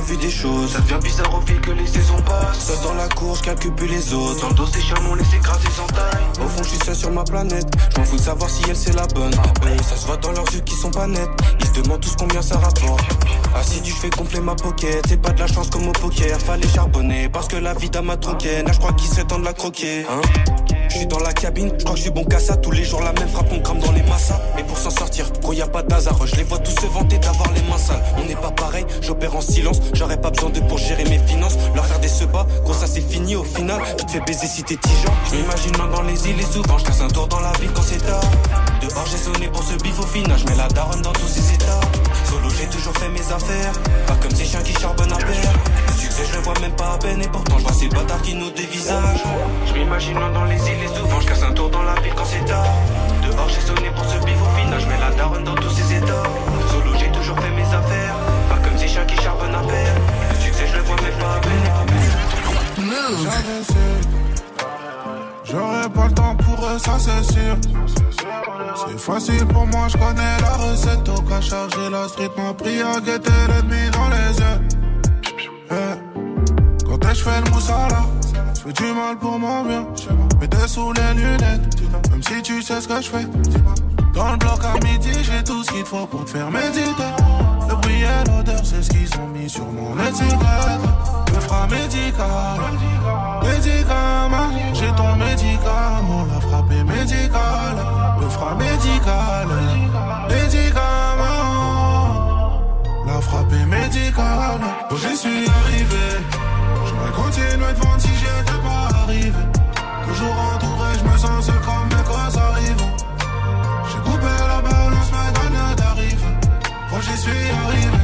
Speaker 30: A
Speaker 22: vu des choses. Ça devient bizarre au fil que les saisons passent. Seul dans la cour je calcule plus les autres. Dans le dos ces chiens m'ont laissé écraser sans taille Au fond je suis seul sur ma planète. Je m'en fous de savoir si elle c'est la bonne. Eux ça se voit dans leurs yeux qui sont pas nets. Ils se demandent tous combien ça rapporte. Assidu je fais gonfler ma pocket. C'est pas de la chance comme au poker. Fallait charbonner parce que la vie m'a tronqué Là je crois qu'il serait temps de la croquer. Hein je suis dans la cabine, je crois que je suis bon qu'à ça Tous les jours la même frappe, on crame dans les massas. Et pour s'en sortir, gros y a pas d'hasard Je les vois tous se vanter d'avoir les mains sales. On n'est pas pareil, j'opère en silence J'aurais pas besoin d'eux pour gérer mes finances. Leur faire des sebas, gros ça c'est fini au final. Tu te fais baiser si t'es tigeant. Je m'imagine main dans les îles et souvent Je casse un tour dans la ville quand c'est tard. Dehors j'ai sonné pour ce bif au final Je mets la daronne dans tous ses états. Solo j'ai toujours fait mes affaires Pas comme ces chiens qui charbonnent à paire Je le vois même pas à peine Et pourtant je vois ces bâtards qui nous dévisagent. Je m'imagine dans les îles et souvent je casse un tour dans la ville quand c'est tard. Dehors j'ai sonné pour ce bif au final. Je mets la daronne dans tous ses états. Solo j'ai toujours fait mes affaires. Pas comme ces chiens qui charbonnent à paire Le succès je le vois même pas à peine.
Speaker 4: J'aurais pas le temps pour eux, ça c'est sûr. C'est facile pour moi, je connais la recette. Au cas charger la street, m'a pris à guetter l'ennemi dans les yeux. Eh. Je fais le moussala, je fais du mal pour mon bien. Mais t'es sous les lunettes, même si tu sais ce que je fais. Dans le bloc à midi, j'ai tout ce qu'il faut pour te faire méditer. Le bruit et l'odeur, c'est ce qu'ils ont mis sur mon étiquette. Le fera médical, médicament. J'ai ton médicament, la frappe est médicale. Le fera médical, médicament. La frappe est médicale. Oh, j'y suis arrivé. J'aurais continué de vendre si j'étais pas arrivé. Toujours entouré, je me sens seul comme mes grosses arrivent. J'ai coupé la balance, ma gagne d'arrive. Oh, j'y suis arrivé.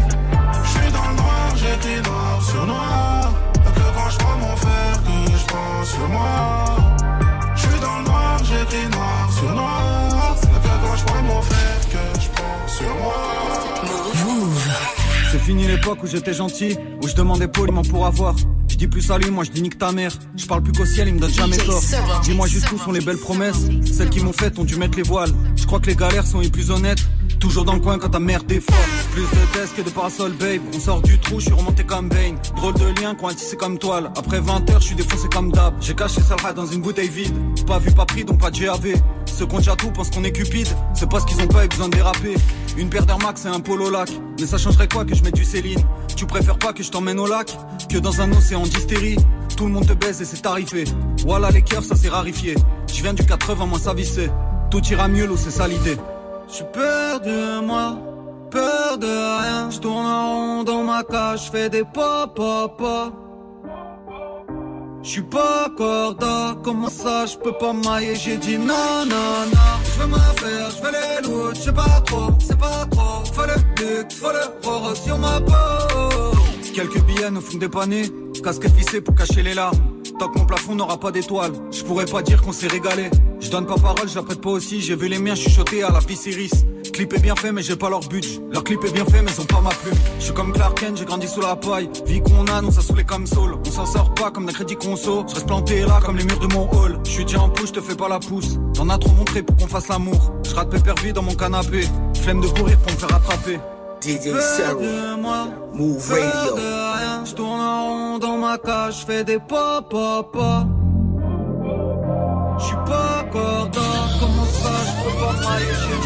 Speaker 4: Je suis dans le noir, j'écris noir sur noir. Que quand je prends mon fer, que je pense sur moi. Je suis dans le noir, j'écris noir sur noir. Que quand je prends mon fer, que je pense sur moi.
Speaker 31: Fini l'époque où j'étais gentil, où je demandais poliment pour avoir. Je dis plus salut, moi je dis nique ta mère. Je parle plus qu'au ciel, il me donne jamais tort. Dis-moi juste où sont les belles promesses. Celles qui m'ont fait ont dû mettre les voiles. Je crois que les galères sont les plus honnêtes. Toujours dans le coin quand ta mère défend. Plus de tests que de parasol, babe. On sort du trou, je suis remonté comme Bane. Drôle de lien qu'on a tissé comme toile. Après 20 heures, je suis défoncé comme d'hab. J'ai caché Salha dans une bouteille vide. Pas vu, pas pris, donc pas de GAV. Qu'on tout pensent qu'on est cupide. C'est parce qu'ils ont pas eu besoin de déraper. Une paire d'Air Max et un polo lac. Mais ça changerait quoi que je mette du Céline? Tu préfères pas que je t'emmène au lac Que dans un océan d'hystérie? Tout le monde te baise et c'est tarifé. Voilà les cœurs, ça s'est rarifié. Je viens du 80, moi ça vissait. Tout ira mieux, l'eau c'est ça l'idée. J'suis peur de moi, peur de rien. J'tourne en rond dans ma cage, j'fais des pas, pas, pas. J'suis pas corda, comment ça j'peux pas mailler? J'ai dit non, non, non J'veux m'affaire, j'veux les loups, j'sais pas trop, c'est pas trop. Faut le luxe, faut le roro sur ma peau. Quelques billets nous font dépanner Casquette vissée pour cacher les larmes. Tant que mon plafond n'aura pas d'étoiles J'pourrais pas dire qu'on s'est régalé. Je donne pas parole, je la prête pas aussi. J'ai vu les miens chuchoter à la Viceris clip est bien fait, mais j'ai pas leur budget. Leur clip est bien fait, mais ils ont pas ma plume. Je suis comme Clark Kent, j'ai grandi sous la paille. Vie qu'on a, nous ça saoulait comme soul. On s'en sort pas comme d'un crédit conso. Je reste planté là comme les murs de mon hall. Je suis déjà en pouce, je te fais pas la pousse. T'en as trop montré pour qu'on fasse l'amour. Je rate vie dans mon canapé. Flemme de courir pour me faire attraper.
Speaker 32: DJ Sarah, Move Radio.
Speaker 31: Je tourne en rond dans ma cage, je fais des pas, pas, pas. Je suis pas ça, je peux pas mailler chez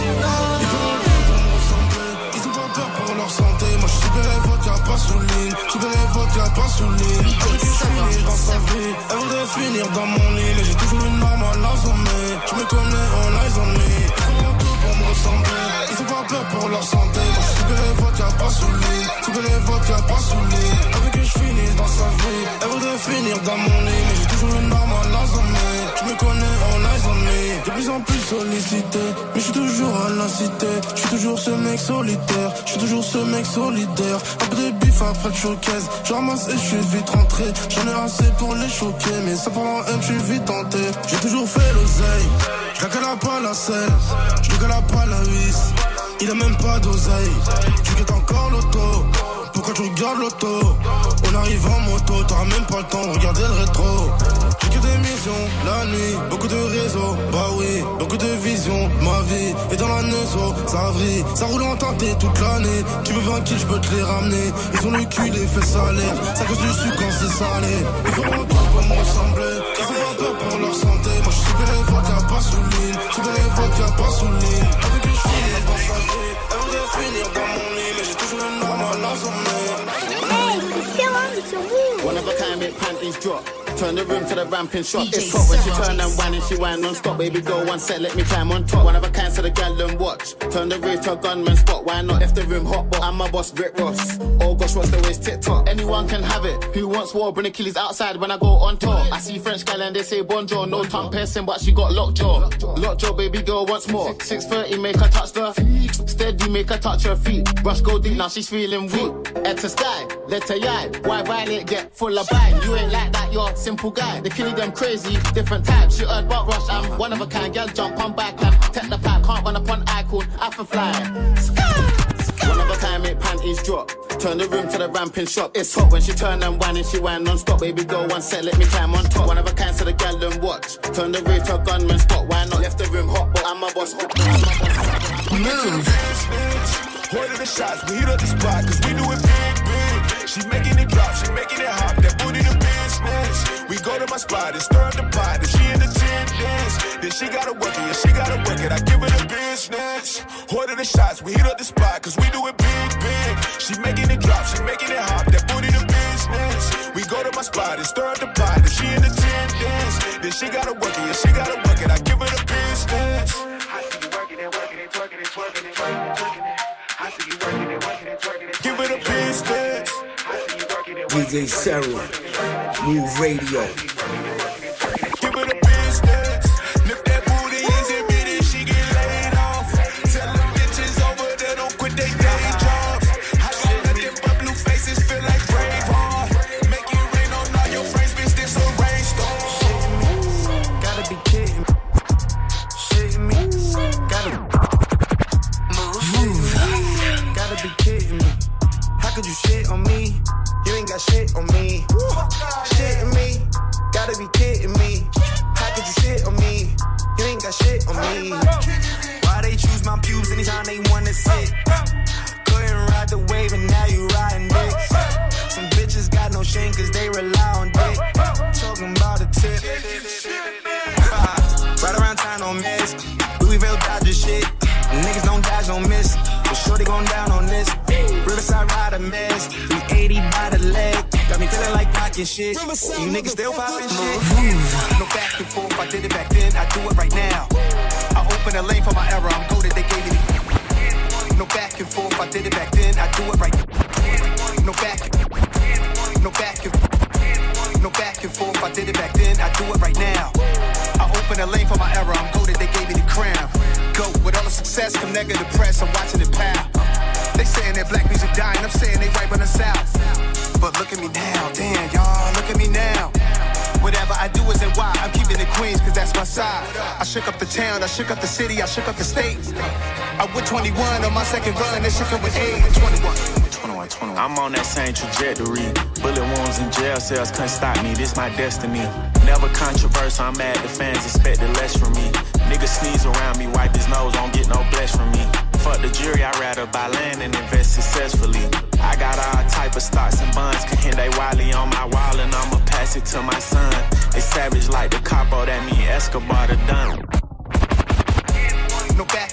Speaker 4: Ils ont pas peur pour leur santé. Moi, je suis évoque, y'a pas sous ligne. Super évoque, y'a pas sous ligne. J'aurais dû finir dans sa vie. Elle voudrait finir dans mon lit. Mais j'ai toujours une norme à l'assommé. Tu me connais, on eyes on me. Ils tout pour me ressembler. Pas peur pour leur santé. Moi, je suis super évoque, y'a pas sous ligne. Super évoque, y'a pas sous ligne. Avec que je finisse dans sa vie. Elle voudrait finir dans mon lit. Mais j'ai toujours une norme à l'assommé. Tu me connais, on me. De plus en plus sollicité. Mais je suis toujours à la cité. Je suis toujours ce mec solitaire. Je suis toujours ce mec solidaire. Après des bifs, après le showcase. Je ramasse et je suis vite rentré. J'en ai assez pour les choquer. Mais ça pour un M, je suis vite tenté. J'ai toujours fait l'oseille. Je la pas la selle. Je la pas la vis. Il a même pas d'oseille. Tu guettes encore l'auto. Pourquoi tu regardes l'auto? On arrive en moto, t'auras même pas le temps de regarder le rétro. J'ai que des missions, la nuit, beaucoup de réseaux, bah oui, beaucoup de visions, ma vie est dans la nezo, ça vrille, ça roule en teinté toute l'année. Tu veux 20 kills, je peux te les ramener. Ils ont le cul, les fesses salées, ça cause du sucre quand c'est salé. Ils feront tout pour me ressembler, ils ont pas peur pour leur santé. Moi je suis évoque, y'a pas sous ligne, super évoque, y'a pas sous ligne. Lit, mais j'ai toujours une norme à.
Speaker 33: One of a kind, make panties drop. Turn the room to the ramping shop. It's hot when she turn and whine and she whine non-stop. Baby girl, one set, let me climb on top. One of a kind, so the gal and watch. Turn the roof to a gunman spot. Why not? If the room hot, but I'm my boss, Rick Ross. Oh gosh, what's the waist TikTok? Anyone can have it. Who wants war? Bring Achilles outside when I go on tour. I see French gal and they say bonjour. No tongue piercing, but she got lockjaw. Lockjaw, baby girl, once more. 6.30, make her touch the feet. Steady, make her touch her feet. Brush go deep, now she's feeling weak. Head to sky, let her yard. Why violate, get full of bite. You ain't like that, you're a simple guy. They killie them crazy, different types. She heard rush, I'm one of a kind. Girl jump on back and take the pipe. Can't run up on icon, for fly. One of a kind, make panties drop. Turn the room to the ramping shop. It's hot when she turn and whine and she whine non-stop. Baby girl, one set, let me climb on top. One of a kind, so the gal and watch. Turn the roof to a gunman spot. Why not? Left the room hot, but I'm a boss. Move.
Speaker 34: Order the shots, we heat up the spot, cause we do it. She making it drop, she making it hot, that booty the business. We go to my spot and stir up the pot, and she in the dance. Then she gotta work it, yeah, she gotta work it, I give her the business. Order the shots, we hit up the spot, cause we do it big, big. She making it drop, she making it hot, that booty the business. We go to my spot and stir up the pot, and she in the dance. Then she gotta work it, yeah, she gotta work it,
Speaker 32: DJ Sarah, Move Radio.
Speaker 25: I shook up the city, I shook up the state. I went 21 on my second run, that shook come with eight. 21.
Speaker 30: 21, 21. I'm on that same trajectory. Bullet wounds and jail cells couldn't stop me. This my destiny. Never controversial. I'm mad the fans expected less from me. Nigga sneeze around me, wipe his nose, don't get no bless from me. Fuck the jury, I'd rather buy land and invest successfully. I got all type of stocks and bonds, can hit they Wiley on my wall and I'ma pass it to my son. They savage like the capo, oh, that mean Escobar the done.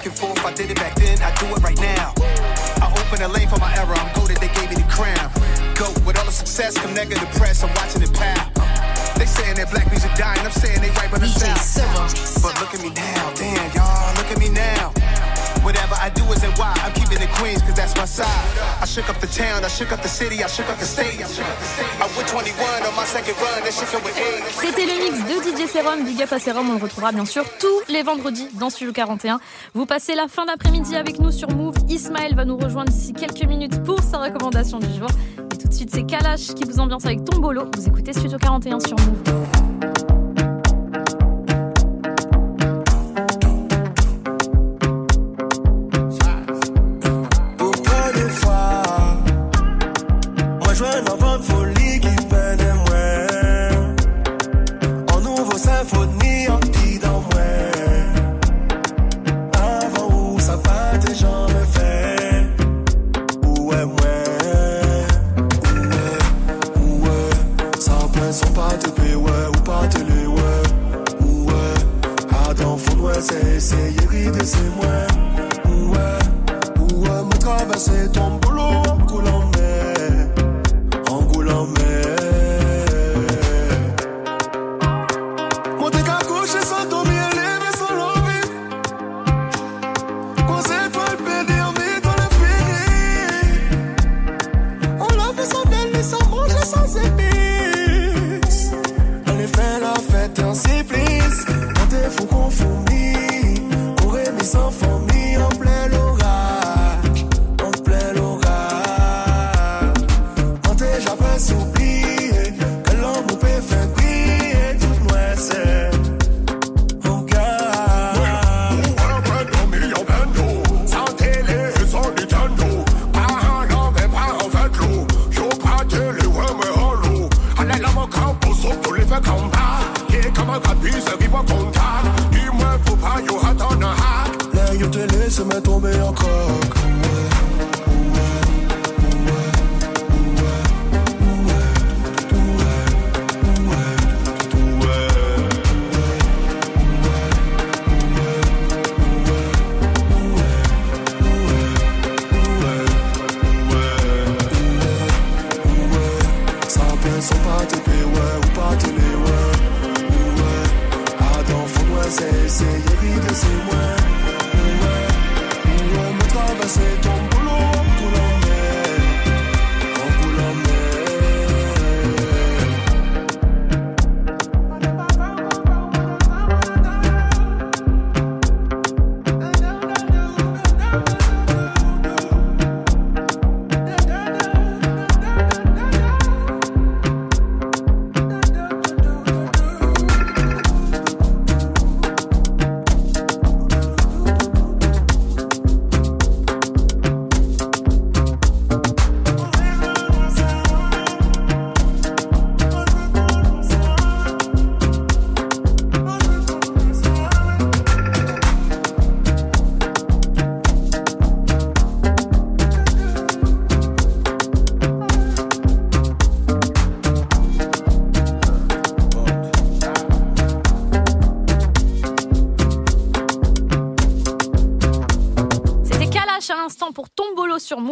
Speaker 25: And forth, I did it back then, I do it right now. I open a lane for my era, I'm goaded, they gave me the crown. Go, with all the success come negative press, I'm watching it pound. They saying that black music dying, I'm saying they right on the south. But look at me now, damn, y'all, look at me now. I'm keeping it Queens, cause that's my side. I shook up the town, I shook up the city, I shook up the state. I went 21 on my second run, with age.
Speaker 6: C'était le mix de DJ Serum, Big Up à Serum. On le retrouvera bien sûr tous les vendredis dans Studio 41. Vous passez la fin d'après-midi avec nous sur Move. Ismaël va nous rejoindre d'ici quelques minutes pour sa recommandation du jour. Et tout de suite, c'est Kalash qui vous ambiance avec Tombolo. Vous écoutez Studio 41 sur Move.
Speaker 35: Nouveau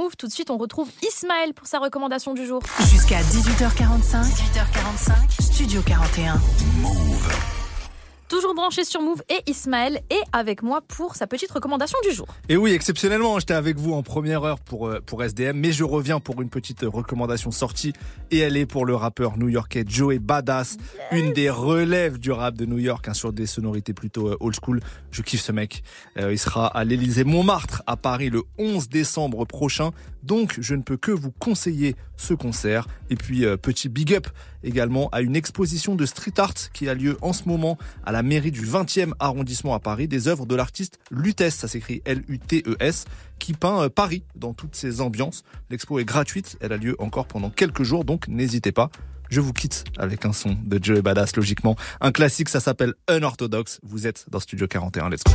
Speaker 6: Move. Tout de suite, on retrouve Ismaël pour sa recommandation du jour.
Speaker 2: Jusqu'à 18h45. 18h45. Studio 41.
Speaker 6: Toujours branché sur Move et Ismaël est avec moi pour sa petite recommandation du jour.
Speaker 36: Et oui, exceptionnellement, j'étais avec vous en première heure pour, euh, pour SDM, mais je reviens pour une petite recommandation sortie, et elle est pour le rappeur new-yorkais Joey Badass, une des relèves du rap de New York, hein, sur des sonorités plutôt euh, old school. Je kiffe ce mec. Euh, il sera à l'Élysée Montmartre à Paris le 11 décembre prochain. Donc, je ne peux que vous conseiller ce concert. Et puis, euh, petit big up également à une exposition de street art qui a lieu en ce moment à la mairie du 20e arrondissement à Paris, des œuvres de l'artiste Lutes, ça s'écrit L-U-T-E-S, qui peint Paris dans toutes ses ambiances. L'expo est gratuite, elle a lieu encore pendant quelques jours, donc n'hésitez pas. Je vous quitte avec un son de Joey Badass, logiquement. Un classique, ça s'appelle Unorthodox. Vous êtes dans Studio 41, let's go.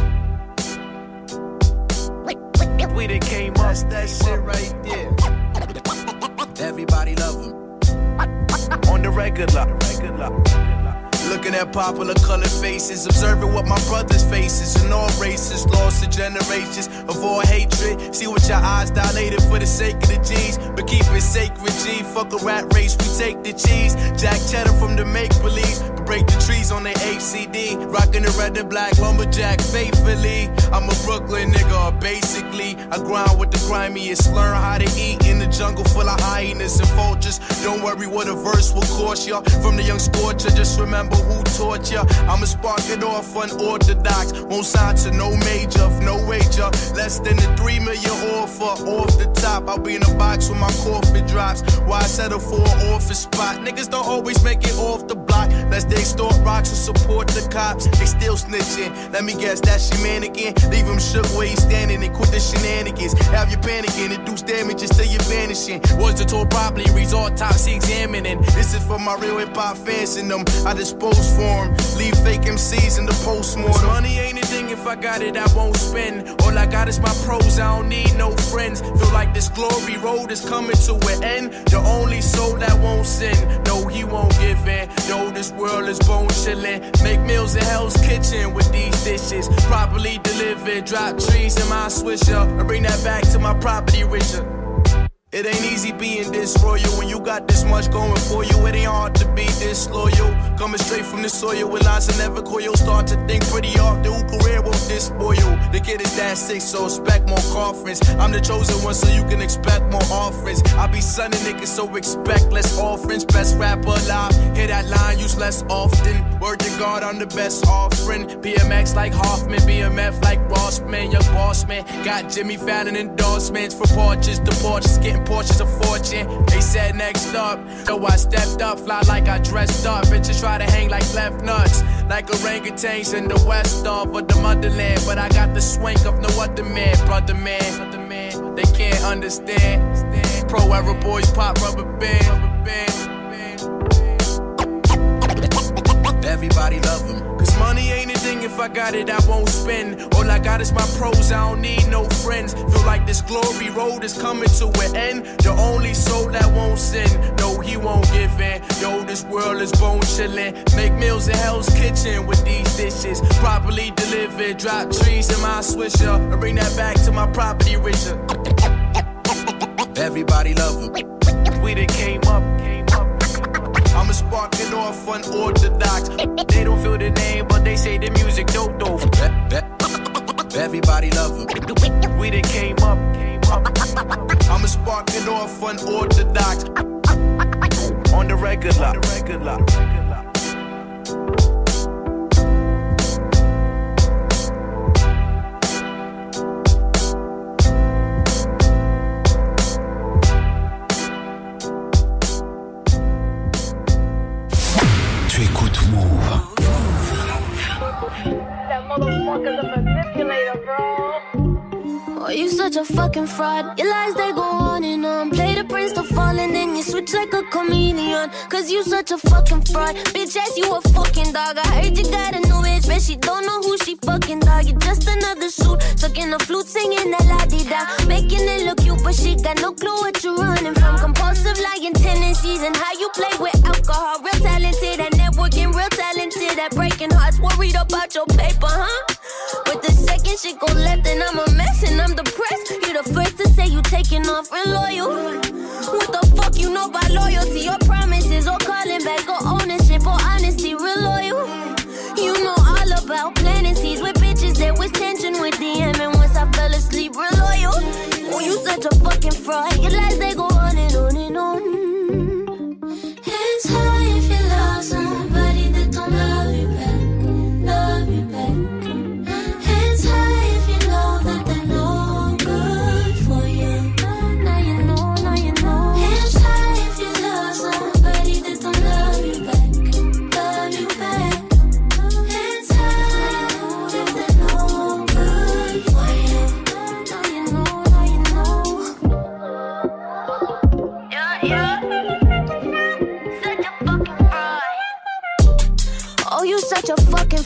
Speaker 37: We done came up. That's that shit right there. Everybody love him. On the regular. regular. Looking at popular colored faces, observing what my brothers faces in all races, lost to generations all hatred. See what your eyes dilated for the sake of the G's, but keep it sacred. G, fuck a rat race, we take the cheese. Jack cheddar from the make believe, break the trees on the HCD. Rocking the red and black lumberjack faithfully. I'm a Brooklyn nigga, basically. I grind with the grimiest, learn how to eat in the jungle full of hyenas and vultures. Don't worry what a verse will cost ya. From the young scorcher, just remember who taught ya. I'ma spark it off unorthodox. Won't sign to no major, no wager. Less than the three million offer off the top. I'll be in a box when my coffee drops. Why settle for an office spot? Niggas don't always make it off the block. Lest they extort rocks or support the cops. They still snitching. Let me guess, that's your mannequin. Leave him shook where he's standing and quit the shenanigans. Have you panicking, induce damages till you're vanishing. Was the tour properly? Resort autopsy examining. This is for my real hip hop fans and them. I dispose for 'em. Leave fake MCs in the postmortem. Money ain't a thing if I got it, I won't spend. All I got is my pros, I don't need no friends. Feel like this glory road is coming to an end. The only soul that won't sin, no, he won't give in. No, this world is bone chillin'. Make meals in Hell's Kitchen with these dishes. Properly delivered, drop trees in my swisher. And bring that back to my property richer. It ain't easy being this royal when you got this much going for you. It ain't hard to be this loyal. Coming straight from the soil with lines that never coil. Start to think pretty often who career won't dispoil. The kid is that sick, so expect more coffins. I'm the chosen one, so you can expect more offerings. I be sunning niggas, so expect less offerings. Best rapper alive, hear that line used less often. Word to God, I'm the best offering. BMX like Hoffman, BMF like Rossman, young boss man. Got Jimmy Fallon endorsements for porches, the porches getting Porsches a fortune. They said next up, so I stepped up, fly like I dressed up. Bitches try to hang like left nuts, like orangutans in the west of the motherland. But I got the swing of no other man, brother man. They can't understand. Pro era boys pop rubber band. Everybody love him. Cause money ain't a thing if I got it, I won't spend. All I got is my pros, I don't need no friends. Feel like this glory road is coming to an end. The only soul that won't sin, no, he won't give in. Yo, this world is bone chillin'. Make meals in Hell's Kitchen with these dishes. Properly delivered, drop trees in my swisher. And bring that back to my property richer. Everybody love him. We done came up, came it off unorthodox. They don't feel the name, but they say the music dope dope. Everybody love him. We done came up. I'ma spark it off unorthodox. On the regular, on the regular.
Speaker 21: That motherfucker's a manipulator, bro.
Speaker 38: Oh, you such a fucking fraud. Your lies, they go on and on. Play the prince to fall and then you switch like a chameleon. Cause you such a fucking fraud. Bitch ass, you a fucking dog. I heard you got a new bitch, but she don't know who she fucking dog. You just another suit. Sucking a flute, singing that la di da. Making it look cute, but she got no clue what you're running from. Compulsive lying tendencies and how you play with alcohol. Real talented at networking, real talented at breaking hearts. Worried about your paper, huh? But the second shit go left, and I'm a mess and I'm depressed. You the first to say you taking off real loyal. What the fuck you know about loyalty or promises or calling back or ownership or honesty? Real loyal. You know all about planning seeds with bitches. There was tension with DM, and once I fell asleep, real loyal. Oh, you such a fucking fraud. Your lies they go on and on and on.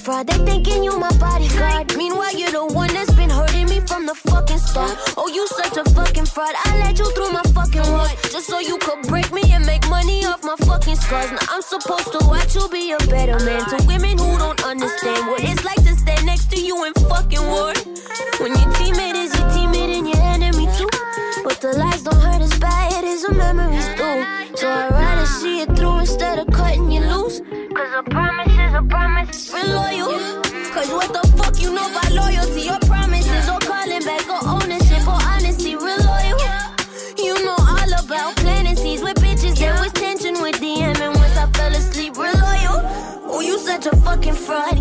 Speaker 38: Fraud. They thinking you my bodyguard. Meanwhile, you're the one that's been hurting me from the fucking start. Oh, you such a fucking fraud. I let you through my fucking walls just so you could break me and make money off my fucking scars. Now I'm supposed to watch you be a better man to women who don't understand what it's like to stand next to you in fucking war. When your teammate is your teammate and your enemy too. But the lies don't hurt as bad as the memories do. So I'd rather see it through instead of cutting you loose. Cause I promise promise. Real loyal. Cause what the fuck you know about loyalty? Your promises or calling back or ownership or honesty. Real loyal. You know all about planting seeds with bitches. There was tension with DM and once I fell asleep. Real loyal. Oh, you such a fucking fraud.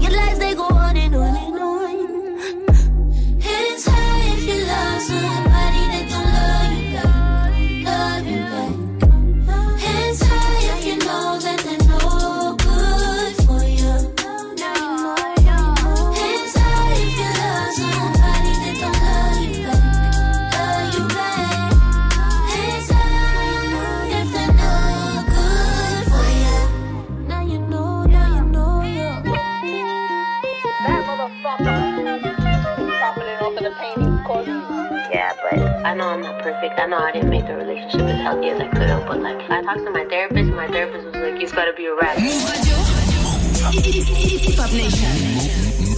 Speaker 39: Talked to my therapist, and my therapist was like, "You've got to be a rapper."
Speaker 2: Hip Hop Nation.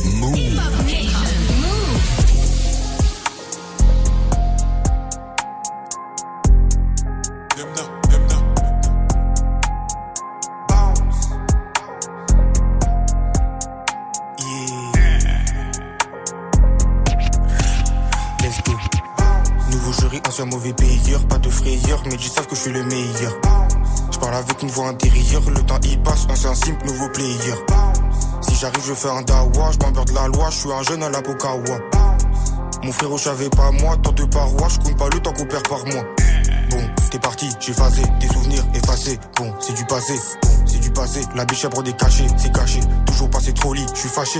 Speaker 22: Je fais un dawa. Je m'emmerde la loi, je suis un jeune à la Pokawa. Mon frérot, je pas moi. Tant de parois, je compte pas le temps qu'on perd par mois. Bon, t'es parti, j'ai phasé. Des souvenirs effacés. Bon, c'est du passé. Bon, c'est du passé. La biche à des cachés, c'est caché. Toujours passé trop lit, je suis fâché.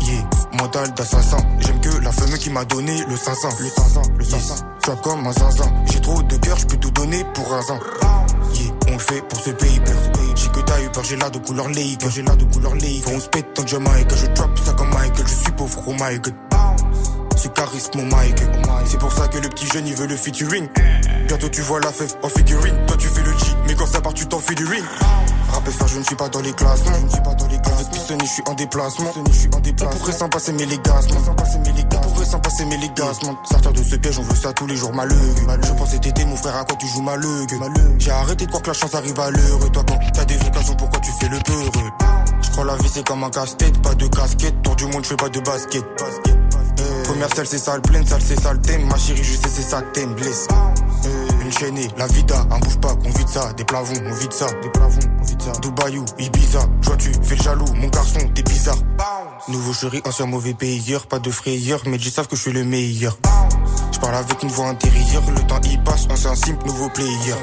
Speaker 22: Yeah, mental d'assassin. J'aime que la femme qui m'a donné le 500. Le 500, le 500. Sois comme un zinzin. J'ai trop de cœur, je peux tout donner pour un zin. Fait pour ce pays. J'ai que t'as eu peur, j'ai l'air de couleur lake. J'ai l'air de couleur lake. Faut on se pète tant Jamaica. Je drop ça comme Michael. Je suis pauvre, my god. C'est charisme, mon Mike. C'est pour ça que le petit jeune il veut le featuring. Bientôt tu vois la fève en figurine. Toi tu fais le G, mais quand ça part tu t'en fais du ring. Rap faire, je ne suis pas dans les classements. Je ne suis pas dans les classements. Je suis en déplacement. Je suis en déplacement. On pourrait s'en passer, mais les gaz, S'en passer, mais les gaz, Sortir de ce piège, on veut ça tous les jours, malheureux. Je pense cet été, mon frère, à quoi tu joues malheureux. J'ai arrêté de croire que la chance arrive à l'heure. Et toi, quand t'as des occasions, pourquoi tu fais le peureux? Je crois la vie, c'est comme un casse-tête, pas de casquette. Tour du monde, je fais pas de basket. Première salle, c'est sale, pleine salle, c'est sale, thème. Ma chérie, je sais, c'est ça, que t'aimes, blesse. La vida, un bouge pas, qu'on vide ça. Des plavons, on vide ça. Des plavons, on vide ça. Dubaïou, Ibiza. Toi, tu fais le jaloux, mon garçon, t'es bizarre. Nouveau chéri, ancien mauvais payeur. Pas de frayeur, mais ils savent que je suis le meilleur. Je parle avec une voix intérieure. Le temps y passe, ancien simple, nouveau player.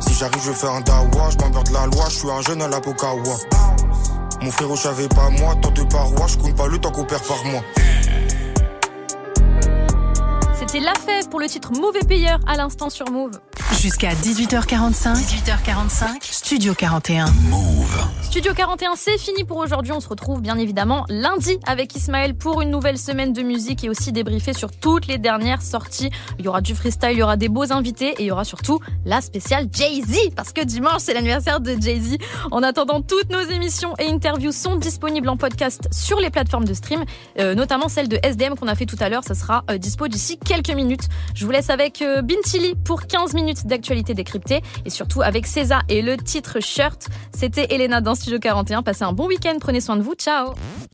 Speaker 22: Si j'arrive, je fais un dawa. Je m'emmerde la loi, je suis un jeune à la Pokawa. Mon frérot, je savais pas moi. Tant de parois, je compte pas le temps qu'on perd par mois.
Speaker 6: C'était La Fève pour le titre Mauvais Payeur à l'instant sur Move.
Speaker 2: Jusqu'à 18h45. 18h45. Studio 41.
Speaker 6: Studio 41, c'est fini pour aujourd'hui. On se retrouve bien évidemment lundi avec Ismaël pour une nouvelle semaine de musique et aussi débriefer sur toutes les dernières sorties. Il y aura du freestyle, il y aura des beaux invités et il y aura surtout la spéciale Jay-Z parce que dimanche c'est l'anniversaire de Jay-Z. En attendant, toutes nos émissions et interviews sont disponibles en podcast sur les plateformes de stream, euh, notamment celle de SDM qu'on a fait tout à l'heure. Ça sera euh, dispo d'ici quelques minutes. Je vous laisse avec euh, Bintili pour 15 minutes d'actualité décryptée et surtout avec César et le titre Shirt. C'était Elena dans Studio 41. Passez un bon week-end, prenez soin de vous, ciao